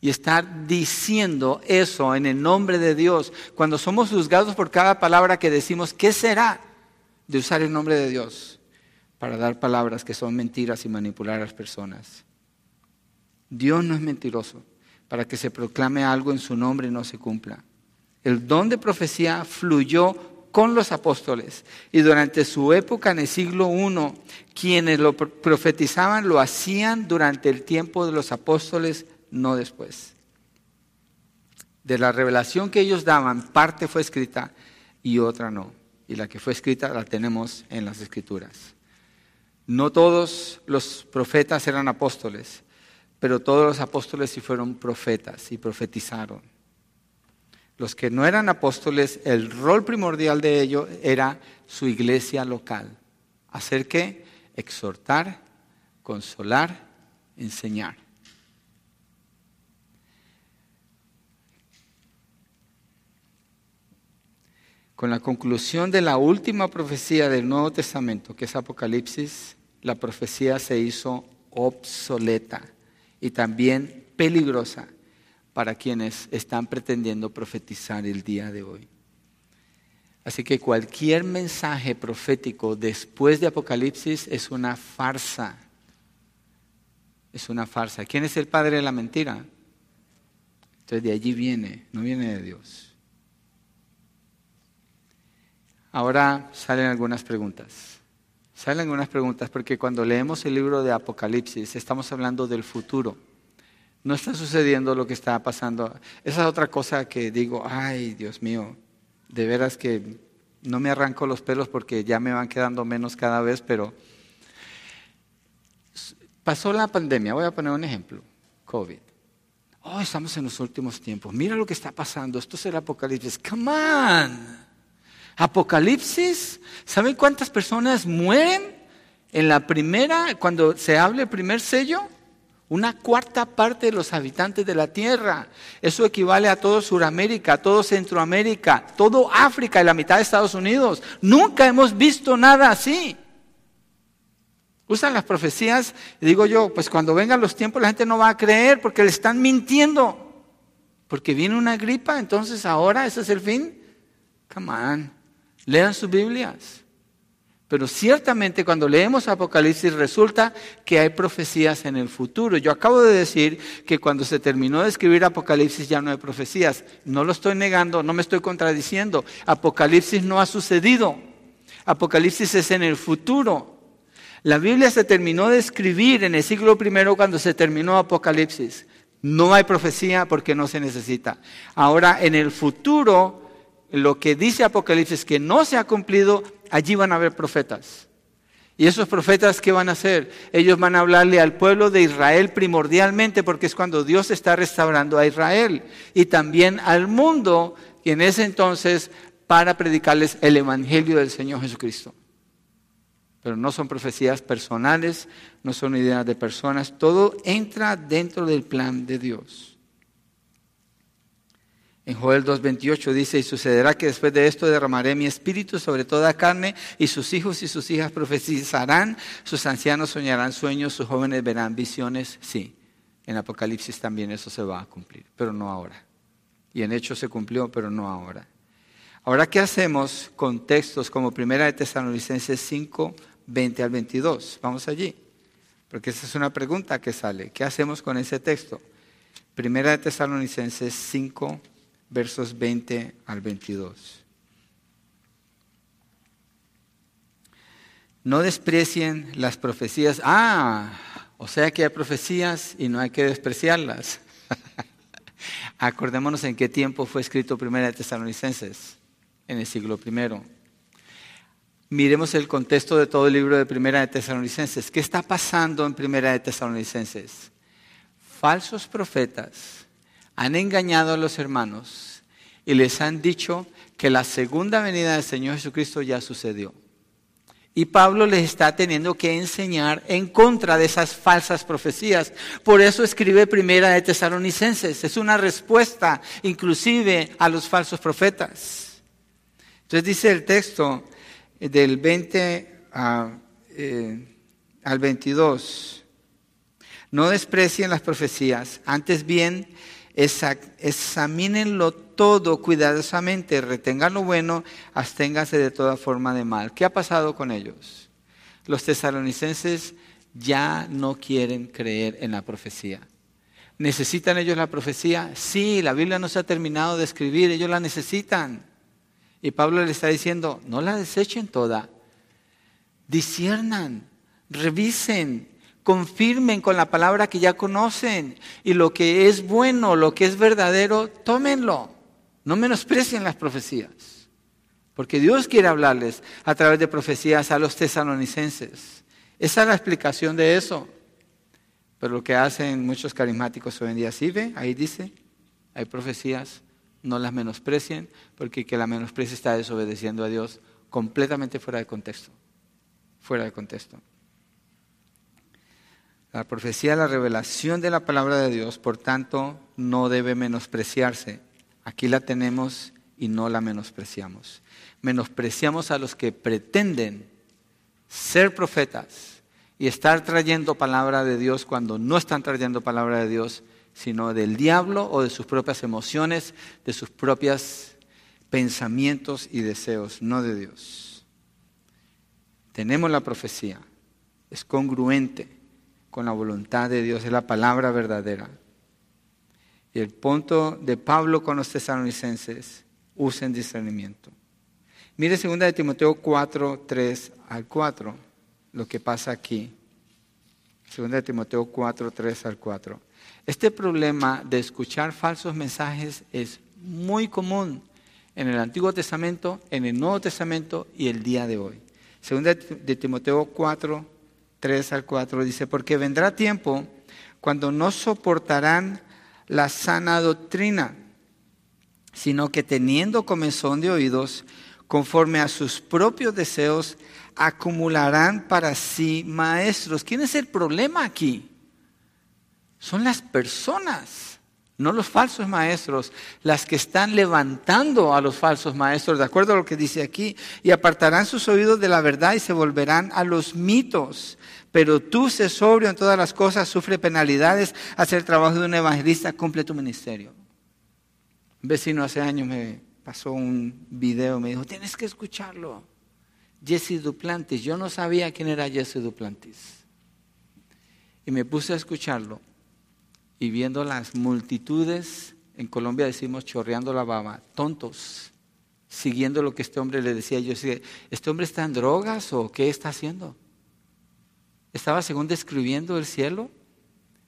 y estar diciendo eso en el nombre de Dios, cuando somos juzgados por cada palabra que decimos, ¿qué será de usar el nombre de Dios para dar palabras que son mentiras y manipular a las personas? Dios no es mentiroso para que se proclame algo en su nombre y no se cumpla. El don de profecía fluyó con los apóstoles y durante su época en el siglo I, quienes lo profetizaban lo hacían durante el tiempo de los apóstoles no después. De la revelación que ellos daban, parte fue escrita y otra no. Y la que fue escrita la tenemos en las escrituras. No todos los profetas eran apóstoles, pero todos los apóstoles sí fueron profetas y profetizaron. Los que no eran apóstoles, el rol primordial de ellos era su iglesia local. Hacer qué? Exhortar, consolar, enseñar. con la conclusión de la última profecía del Nuevo Testamento, que es Apocalipsis, la profecía se hizo obsoleta y también peligrosa para quienes están pretendiendo profetizar el día de hoy. Así que cualquier mensaje profético después de Apocalipsis es una farsa. Es una farsa. ¿Quién es el padre de la mentira? Entonces de allí viene, no viene de Dios. Ahora salen algunas preguntas. Salen algunas preguntas porque cuando leemos el libro de Apocalipsis estamos hablando del futuro. No está sucediendo lo que está pasando. Esa es otra cosa que digo, ay Dios mío, de veras que no me arranco los pelos porque ya me van quedando menos cada vez, pero pasó la pandemia, voy a poner un ejemplo, COVID. Oh, estamos en los últimos tiempos. Mira lo que está pasando. Esto es el Apocalipsis. Come on. Apocalipsis, ¿saben cuántas personas mueren en la primera, cuando se habla el primer sello? Una cuarta parte de los habitantes de la tierra. Eso equivale a todo Sudamérica, todo Centroamérica, todo África y la mitad de Estados Unidos. Nunca hemos visto nada así. Usan las profecías y digo yo, pues cuando vengan los tiempos la gente no va a creer porque le están mintiendo. Porque viene una gripa, entonces ahora ese es el fin. Come on. Lean sus Biblias. Pero ciertamente cuando leemos Apocalipsis resulta que hay profecías en el futuro. Yo acabo de decir que cuando se terminó de escribir Apocalipsis ya no hay profecías. No lo estoy negando, no me estoy contradiciendo. Apocalipsis no ha sucedido. Apocalipsis es en el futuro. La Biblia se terminó de escribir en el siglo I cuando se terminó Apocalipsis. No hay profecía porque no se necesita. Ahora en el futuro lo que dice Apocalipsis que no se ha cumplido, allí van a haber profetas. ¿Y esos profetas qué van a hacer? Ellos van a hablarle al pueblo de Israel primordialmente porque es cuando Dios está restaurando a Israel y también al mundo y en ese entonces para predicarles el Evangelio del Señor Jesucristo. Pero no son profecías personales, no son ideas de personas, todo entra dentro del plan de Dios. En Joel 2.28 dice, y sucederá que después de esto derramaré mi espíritu sobre toda carne, y sus hijos y sus hijas profetizarán, sus ancianos soñarán sueños, sus jóvenes verán visiones. Sí, en Apocalipsis también eso se va a cumplir, pero no ahora. Y en Hechos se cumplió, pero no ahora. Ahora, ¿qué hacemos con textos como Primera de Tesalonicenses 5, 20 al 22? Vamos allí, porque esa es una pregunta que sale. ¿Qué hacemos con ese texto? Primera de Tesalonicenses 5, versos 20 al 22. No desprecien las profecías. Ah, o sea que hay profecías y no hay que despreciarlas. Acordémonos en qué tiempo fue escrito Primera de Tesalonicenses, en el siglo I. Miremos el contexto de todo el libro de Primera de Tesalonicenses. ¿Qué está pasando en Primera de Tesalonicenses? Falsos profetas han engañado a los hermanos y les han dicho que la segunda venida del Señor Jesucristo ya sucedió. Y Pablo les está teniendo que enseñar en contra de esas falsas profecías. Por eso escribe primera de Tesalonicenses. Es una respuesta inclusive a los falsos profetas. Entonces dice el texto del 20 eh, al 22. No desprecien las profecías, antes bien examínenlo todo cuidadosamente, retengan lo bueno, absténganse de toda forma de mal. ¿Qué ha pasado con ellos? Los tesalonicenses ya no quieren creer en la profecía. ¿Necesitan ellos la profecía? Sí, la Biblia no se ha terminado de escribir, ellos la necesitan. Y Pablo le está diciendo, no la desechen toda, disiernan, revisen, confirmen con la palabra que ya conocen y lo que es bueno, lo que es verdadero, tómenlo. No menosprecien las profecías, porque Dios quiere hablarles a través de profecías a los tesalonicenses. Esa es la explicación de eso. Pero lo que hacen muchos carismáticos hoy en día, ¿sí ve? Ahí dice, hay profecías, no las menosprecien, porque que la menosprecia está desobedeciendo a Dios completamente fuera de contexto. Fuera de contexto. La profecía, la revelación de la palabra de Dios, por tanto, no debe menospreciarse. Aquí la tenemos y no la menospreciamos. Menospreciamos a los que pretenden ser profetas y estar trayendo palabra de Dios cuando no están trayendo palabra de Dios, sino del diablo o de sus propias emociones, de sus propios pensamientos y deseos, no de Dios. Tenemos la profecía, es congruente con la voluntad de Dios, es la palabra verdadera. Y el punto de Pablo con los tesalonicenses, usen discernimiento. Mire 2 de Timoteo 4, 3 al 4, lo que pasa aquí. 2 de Timoteo 4, 3 al 4. Este problema de escuchar falsos mensajes es muy común en el Antiguo Testamento, en el Nuevo Testamento y el día de hoy. 2 de Timoteo 4, 3 al 4 dice, porque vendrá tiempo cuando no soportarán la sana doctrina, sino que teniendo comezón de oídos, conforme a sus propios deseos, acumularán para sí maestros. ¿Quién es el problema aquí? Son las personas no los falsos maestros, las que están levantando a los falsos maestros, de acuerdo a lo que dice aquí, y apartarán sus oídos de la verdad y se volverán a los mitos. Pero tú, sé sobrio en todas las cosas, sufre penalidades, hacer el trabajo de un evangelista, cumple tu ministerio. Un vecino hace años me pasó un video, me dijo, tienes que escucharlo. Jesse Duplantis, yo no sabía quién era Jesse Duplantis. Y me puse a escucharlo y viendo las multitudes, en Colombia decimos chorreando la baba, tontos, siguiendo lo que este hombre le decía. Yo decía, ¿este hombre está en drogas o qué está haciendo? ¿Estaba según describiendo el cielo?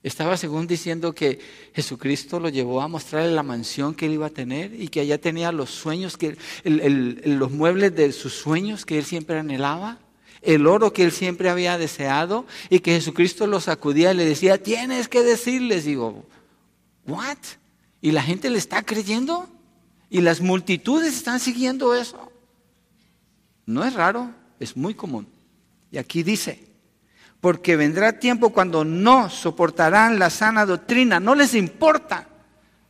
Estaba según diciendo que Jesucristo lo llevó a mostrarle la mansión que él iba a tener y que allá tenía los sueños, que los muebles de sus sueños que él siempre anhelaba el oro que él siempre había deseado y que Jesucristo lo sacudía y le decía, tienes que decirles. Digo, ¿what? ¿Y la gente le está creyendo? ¿Y las multitudes están siguiendo eso? No es raro, es muy común. Y aquí dice, porque vendrá tiempo cuando no soportarán la sana doctrina, no les importa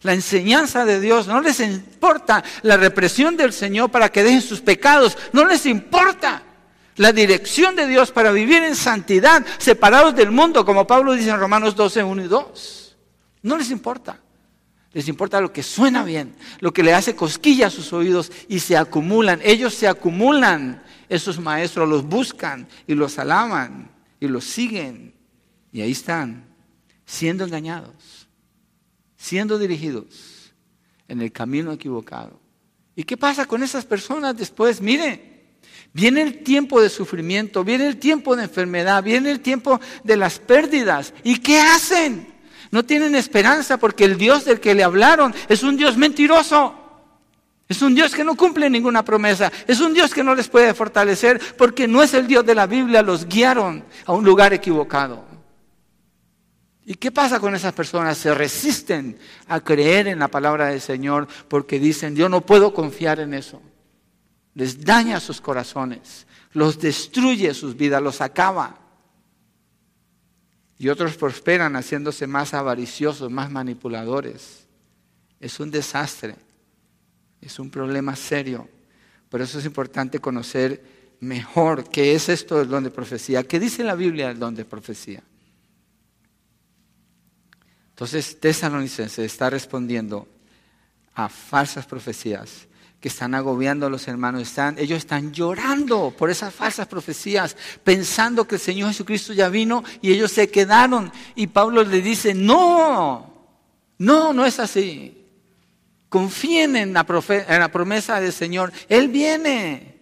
la enseñanza de Dios, no les importa la represión del Señor para que dejen sus pecados, no les importa la dirección de Dios para vivir en santidad, separados del mundo, como Pablo dice en Romanos 12, 1 y 2. No les importa. Les importa lo que suena bien, lo que le hace cosquilla a sus oídos y se acumulan. Ellos se acumulan. Esos maestros los buscan y los alaban y los siguen. Y ahí están, siendo engañados, siendo dirigidos en el camino equivocado. ¿Y qué pasa con esas personas después? Mire, Viene el tiempo de sufrimiento, viene el tiempo de enfermedad, viene el tiempo de las pérdidas. ¿Y qué hacen? No tienen esperanza porque el Dios del que le hablaron es un Dios mentiroso. Es un Dios que no cumple ninguna promesa. Es un Dios que no les puede fortalecer porque no es el Dios de la Biblia. Los guiaron a un lugar equivocado. ¿Y qué pasa con esas personas? Se resisten a creer en la palabra del Señor porque dicen, yo no puedo confiar en eso les daña sus corazones, los destruye sus vidas, los acaba. Y otros prosperan haciéndose más avariciosos, más manipuladores. Es un desastre, es un problema serio. Por eso es importante conocer mejor qué es esto del don de profecía. ¿Qué dice la Biblia del don de profecía? Entonces, Tesalonicenses está respondiendo a falsas profecías que están agobiando a los hermanos. Están, ellos están llorando por esas falsas profecías, pensando que el Señor Jesucristo ya vino y ellos se quedaron. Y Pablo le dice, no, no, no es así. Confíen en la, en la promesa del Señor. Él viene.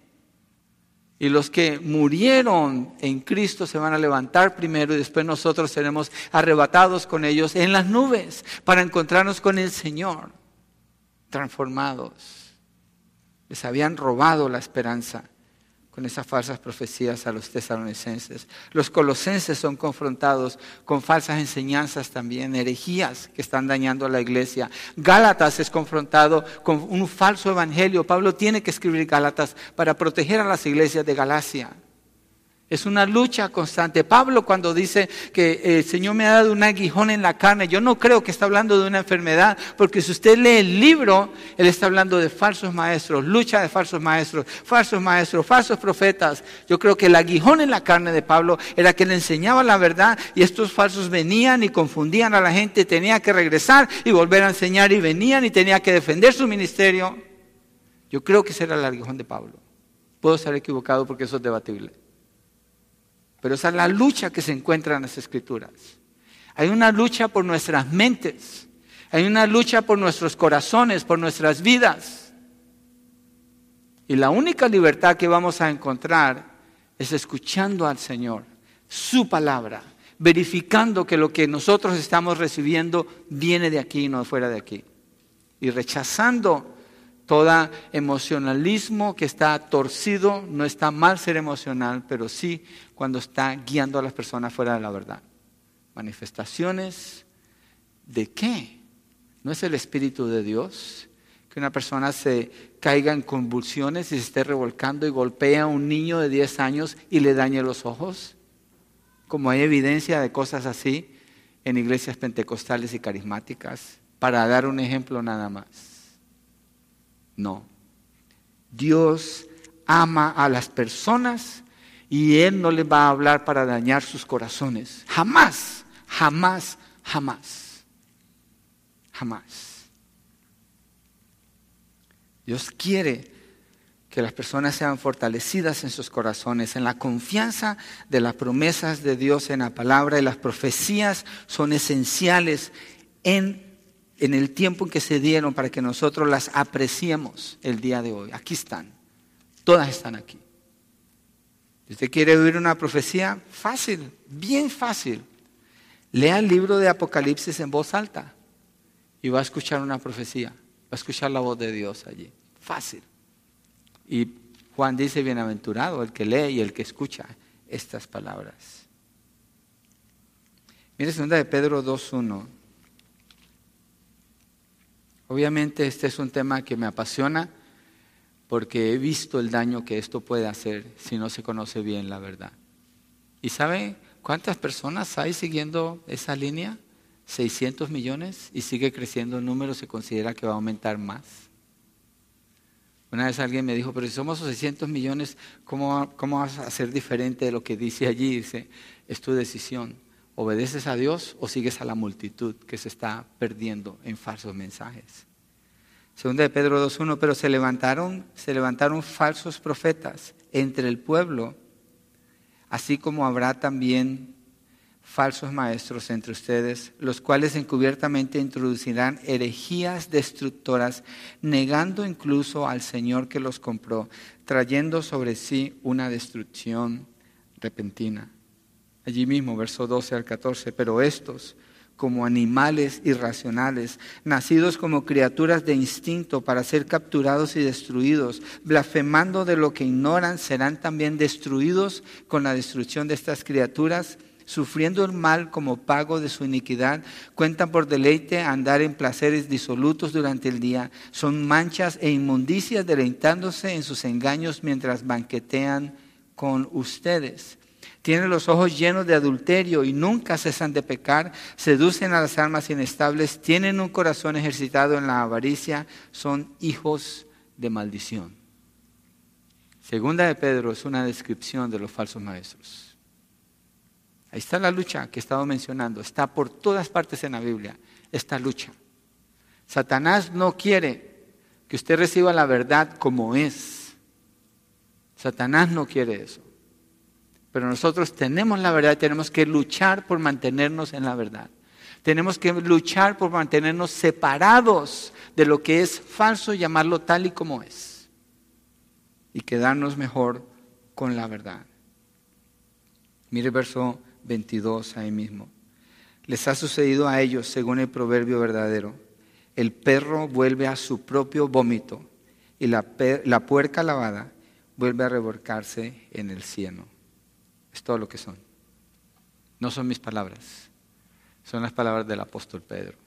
Y los que murieron en Cristo se van a levantar primero y después nosotros seremos arrebatados con ellos en las nubes para encontrarnos con el Señor, transformados. Les habían robado la esperanza con esas falsas profecías a los tesalonicenses. Los colosenses son confrontados con falsas enseñanzas también, herejías que están dañando a la iglesia. Gálatas es confrontado con un falso evangelio. Pablo tiene que escribir Gálatas para proteger a las iglesias de Galacia. Es una lucha constante. Pablo cuando dice que el Señor me ha dado un aguijón en la carne, yo no creo que está hablando de una enfermedad, porque si usted lee el libro, él está hablando de falsos maestros, lucha de falsos maestros, falsos maestros, falsos profetas. Yo creo que el aguijón en la carne de Pablo era que le enseñaba la verdad y estos falsos venían y confundían a la gente, tenía que regresar y volver a enseñar y venían y tenía que defender su ministerio. Yo creo que ese era el aguijón de Pablo. Puedo estar equivocado porque eso es debatible. Pero esa es la lucha que se encuentra en las escrituras. Hay una lucha por nuestras mentes. Hay una lucha por nuestros corazones, por nuestras vidas. Y la única libertad que vamos a encontrar es escuchando al Señor, su palabra, verificando que lo que nosotros estamos recibiendo viene de aquí y no fuera de aquí. Y rechazando todo emocionalismo que está torcido, no está mal ser emocional, pero sí cuando está guiando a las personas fuera de la verdad. Manifestaciones de qué? ¿No es el Espíritu de Dios? Que una persona se caiga en convulsiones y se esté revolcando y golpea a un niño de 10 años y le dañe los ojos. Como hay evidencia de cosas así en iglesias pentecostales y carismáticas, para dar un ejemplo nada más. No. Dios ama a las personas y Él no les va a hablar para dañar sus corazones. Jamás, jamás, jamás. Jamás. Dios quiere que las personas sean fortalecidas en sus corazones, en la confianza de las promesas de Dios en la palabra y las profecías son esenciales en en el tiempo en que se dieron para que nosotros las apreciemos el día de hoy. Aquí están. Todas están aquí. Si usted quiere oír una profecía, fácil, bien fácil. Lea el libro de Apocalipsis en voz alta y va a escuchar una profecía. Va a escuchar la voz de Dios allí. Fácil. Y Juan dice, bienaventurado el que lee y el que escucha estas palabras. Mire, segunda de Pedro 2.1. Obviamente este es un tema que me apasiona porque he visto el daño que esto puede hacer si no se conoce bien la verdad. ¿Y sabe cuántas personas hay siguiendo esa línea? 600 millones y sigue creciendo el número, se considera que va a aumentar más. Una vez alguien me dijo, pero si somos 600 millones, ¿cómo, ¿cómo vas a ser diferente de lo que dice allí? Dice, es tu decisión. ¿Obedeces a Dios o sigues a la multitud que se está perdiendo en falsos mensajes? Segunda de Pedro 2.1, pero se levantaron, se levantaron falsos profetas entre el pueblo, así como habrá también falsos maestros entre ustedes, los cuales encubiertamente introducirán herejías destructoras, negando incluso al Señor que los compró, trayendo sobre sí una destrucción repentina. Allí mismo, verso 12 al 14, pero estos, como animales irracionales, nacidos como criaturas de instinto para ser capturados y destruidos, blasfemando de lo que ignoran, serán también destruidos con la destrucción de estas criaturas, sufriendo el mal como pago de su iniquidad, cuentan por deleite andar en placeres disolutos durante el día, son manchas e inmundicias deleitándose en sus engaños mientras banquetean con ustedes tienen los ojos llenos de adulterio y nunca cesan de pecar, seducen a las almas inestables, tienen un corazón ejercitado en la avaricia, son hijos de maldición. Segunda de Pedro es una descripción de los falsos maestros. Ahí está la lucha que he estado mencionando. Está por todas partes en la Biblia, esta lucha. Satanás no quiere que usted reciba la verdad como es. Satanás no quiere eso. Pero nosotros tenemos la verdad y tenemos que luchar por mantenernos en la verdad. Tenemos que luchar por mantenernos separados de lo que es falso llamarlo tal y como es. Y quedarnos mejor con la verdad. Mire verso 22 ahí mismo. Les ha sucedido a ellos según el proverbio verdadero. El perro vuelve a su propio vómito y la, la puerca lavada vuelve a revolcarse en el cielo. Es todo lo que son. No son mis palabras, son las palabras del apóstol Pedro.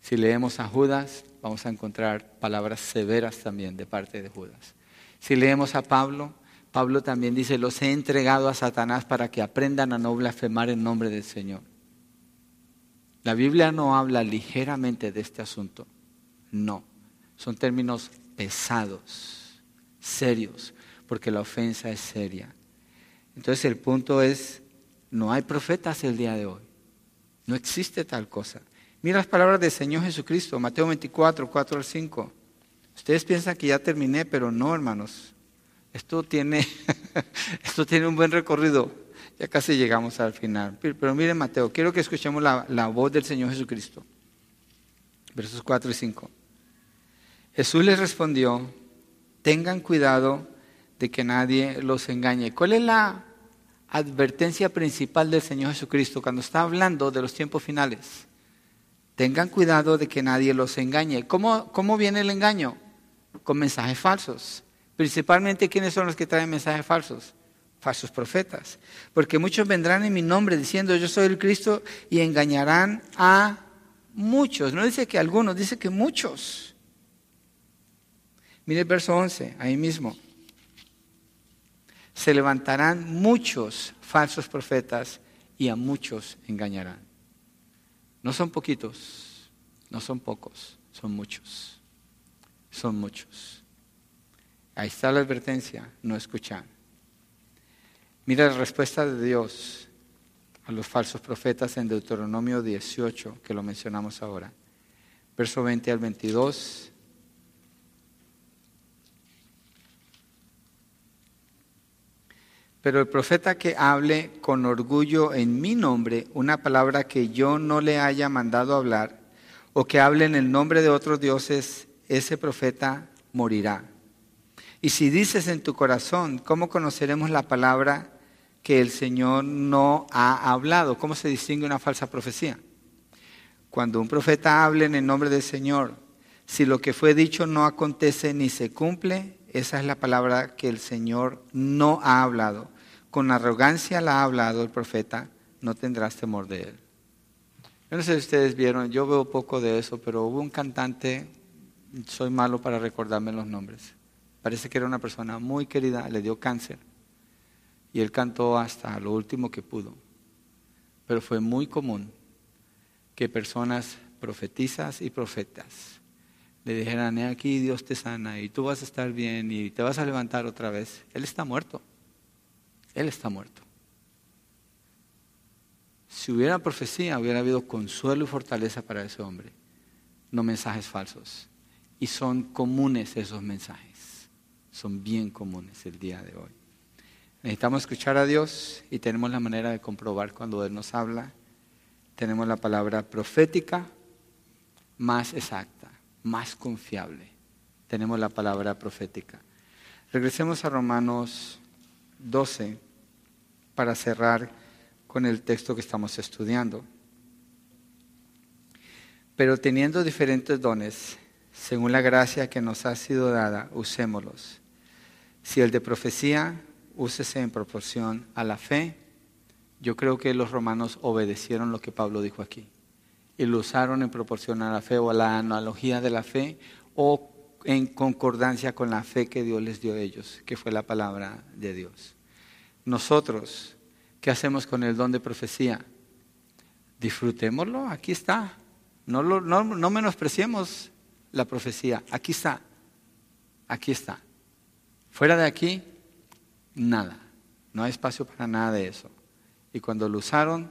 Si leemos a Judas, vamos a encontrar palabras severas también de parte de Judas. Si leemos a Pablo, Pablo también dice, los he entregado a Satanás para que aprendan a no blasfemar en nombre del Señor. La Biblia no habla ligeramente de este asunto. No, son términos pesados, serios, porque la ofensa es seria. Entonces el punto es, no hay profetas el día de hoy. No existe tal cosa. Mira las palabras del Señor Jesucristo, Mateo 24, 4 al 5. Ustedes piensan que ya terminé, pero no, hermanos. Esto tiene, esto tiene un buen recorrido. Ya casi llegamos al final. Pero, miren Mateo, quiero que escuchemos la, la voz del Señor Jesucristo. Versos 4 y 5. Jesús les respondió, tengan cuidado de que nadie los engañe. ¿Cuál es la advertencia principal del Señor Jesucristo cuando está hablando de los tiempos finales? Tengan cuidado de que nadie los engañe. ¿Cómo, cómo viene el engaño? Con mensajes falsos. Principalmente, ¿quiénes son los que traen mensajes falsos? Falsos profetas. Porque muchos vendrán en mi nombre diciendo yo soy el Cristo y engañarán a muchos. No dice que algunos, dice que muchos. Mire el verso 11, ahí mismo. Se levantarán muchos falsos profetas y a muchos engañarán. No son poquitos, no son pocos, son muchos. Son muchos. Ahí está la advertencia, no escuchan. Mira la respuesta de Dios a los falsos profetas en Deuteronomio 18, que lo mencionamos ahora. Verso 20 al 22. Pero el profeta que hable con orgullo en mi nombre una palabra que yo no le haya mandado hablar, o que hable en el nombre de otros dioses, ese profeta morirá. Y si dices en tu corazón, ¿cómo conoceremos la palabra que el Señor no ha hablado? ¿Cómo se distingue una falsa profecía? Cuando un profeta hable en el nombre del Señor, si lo que fue dicho no acontece ni se cumple, esa es la palabra que el Señor no ha hablado. Con arrogancia la ha hablado el profeta, no tendrás temor de él. Yo no sé si ustedes vieron, yo veo poco de eso, pero hubo un cantante, soy malo para recordarme los nombres, Parece que era una persona muy querida, le dio cáncer. Y él cantó hasta lo último que pudo. Pero fue muy común que personas profetizas y profetas le dijeran, aquí Dios te sana y tú vas a estar bien y te vas a levantar otra vez. Él está muerto. Él está muerto. Si hubiera profecía, hubiera habido consuelo y fortaleza para ese hombre, no mensajes falsos. Y son comunes esos mensajes son bien comunes el día de hoy. Necesitamos escuchar a Dios y tenemos la manera de comprobar cuando Él nos habla. Tenemos la palabra profética más exacta, más confiable. Tenemos la palabra profética. Regresemos a Romanos 12 para cerrar con el texto que estamos estudiando. Pero teniendo diferentes dones, según la gracia que nos ha sido dada, usémoslos. Si el de profecía, úsese en proporción a la fe. Yo creo que los romanos obedecieron lo que Pablo dijo aquí. Y lo usaron en proporción a la fe o a la analogía de la fe o en concordancia con la fe que Dios les dio a ellos, que fue la palabra de Dios. Nosotros, ¿qué hacemos con el don de profecía? Disfrutémoslo, aquí está. No, lo, no, no menospreciemos la profecía, aquí está, aquí está. Fuera de aquí, nada. No hay espacio para nada de eso. Y cuando lo usaron,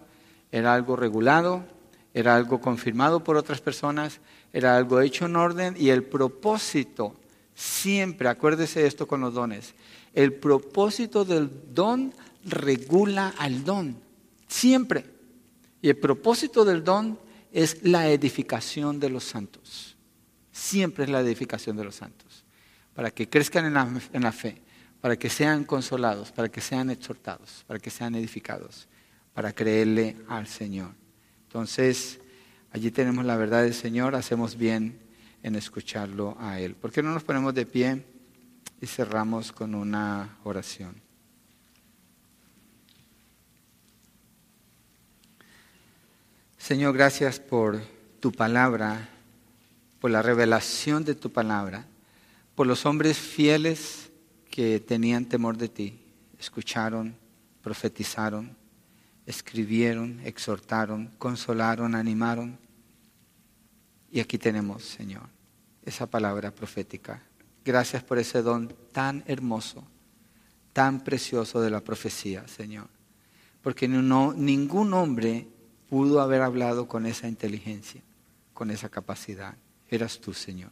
era algo regulado, era algo confirmado por otras personas, era algo hecho en orden y el propósito, siempre, acuérdese de esto con los dones, el propósito del don regula al don, siempre. Y el propósito del don es la edificación de los santos. Siempre es la edificación de los santos. Para que crezcan en la, fe, para que sean consolados, para que sean exhortados, para que sean edificados, para creerle al Señor. Entonces, allí tenemos la verdad del Señor, hacemos bien en escucharlo a Él. ¿Por qué no nos ponemos de pie y cerramos con una oración? Señor, gracias por tu palabra, por la revelación de tu palabra, por los hombres fieles que tenían temor de ti, escucharon, profetizaron, escribieron, exhortaron, consolaron, animaron. Y aquí tenemos, Señor, esa palabra profética. Gracias por ese don tan hermoso, tan precioso de la profecía, Señor. Porque ningún hombre pudo haber hablado con esa inteligencia, con esa capacidad. Eras tú, Señor,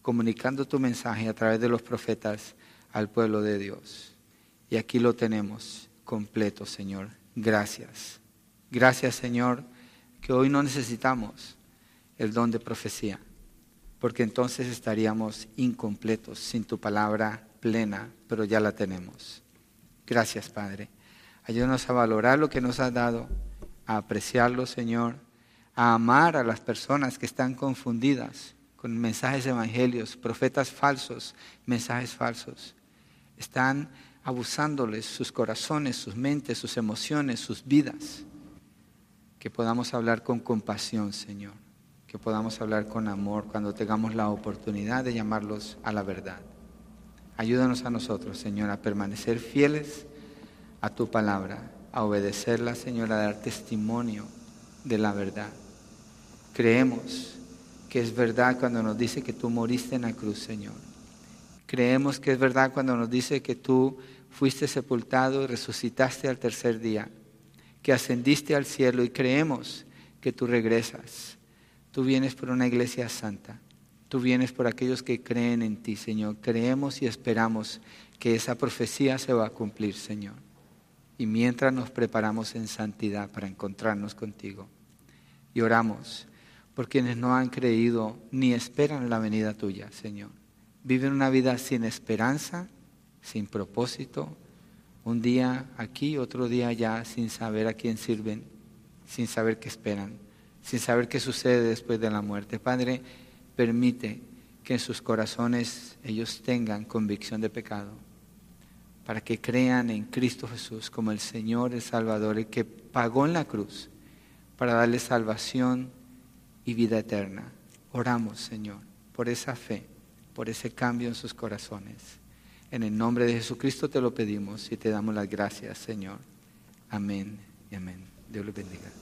comunicando tu mensaje a través de los profetas al pueblo de Dios. Y aquí lo tenemos completo, Señor. Gracias. Gracias, Señor, que hoy no necesitamos el don de profecía, porque entonces estaríamos incompletos sin tu palabra plena, pero ya la tenemos. Gracias, Padre. Ayúdanos a valorar lo que nos has dado a apreciarlo, Señor, a amar a las personas que están confundidas con mensajes evangelios, profetas falsos, mensajes falsos. Están abusándoles sus corazones, sus mentes, sus emociones, sus vidas. Que podamos hablar con compasión, Señor. Que podamos hablar con amor cuando tengamos la oportunidad de llamarlos a la verdad. Ayúdanos a nosotros, Señor, a permanecer fieles a tu palabra a obedecerla, Señor, a dar testimonio de la verdad. Creemos que es verdad cuando nos dice que tú moriste en la cruz, Señor. Creemos que es verdad cuando nos dice que tú fuiste sepultado y resucitaste al tercer día, que ascendiste al cielo y creemos que tú regresas. Tú vienes por una iglesia santa. Tú vienes por aquellos que creen en ti, Señor. Creemos y esperamos que esa profecía se va a cumplir, Señor y mientras nos preparamos en santidad para encontrarnos contigo. Y oramos por quienes no han creído ni esperan la venida tuya, Señor. Viven una vida sin esperanza, sin propósito, un día aquí, otro día allá, sin saber a quién sirven, sin saber qué esperan, sin saber qué sucede después de la muerte. Padre, permite que en sus corazones ellos tengan convicción de pecado para que crean en Cristo Jesús como el Señor, el Salvador, el que pagó en la cruz para darles salvación y vida eterna. Oramos, Señor, por esa fe, por ese cambio en sus corazones. En el nombre de Jesucristo te lo pedimos y te damos las gracias, Señor. Amén y amén. Dios los bendiga.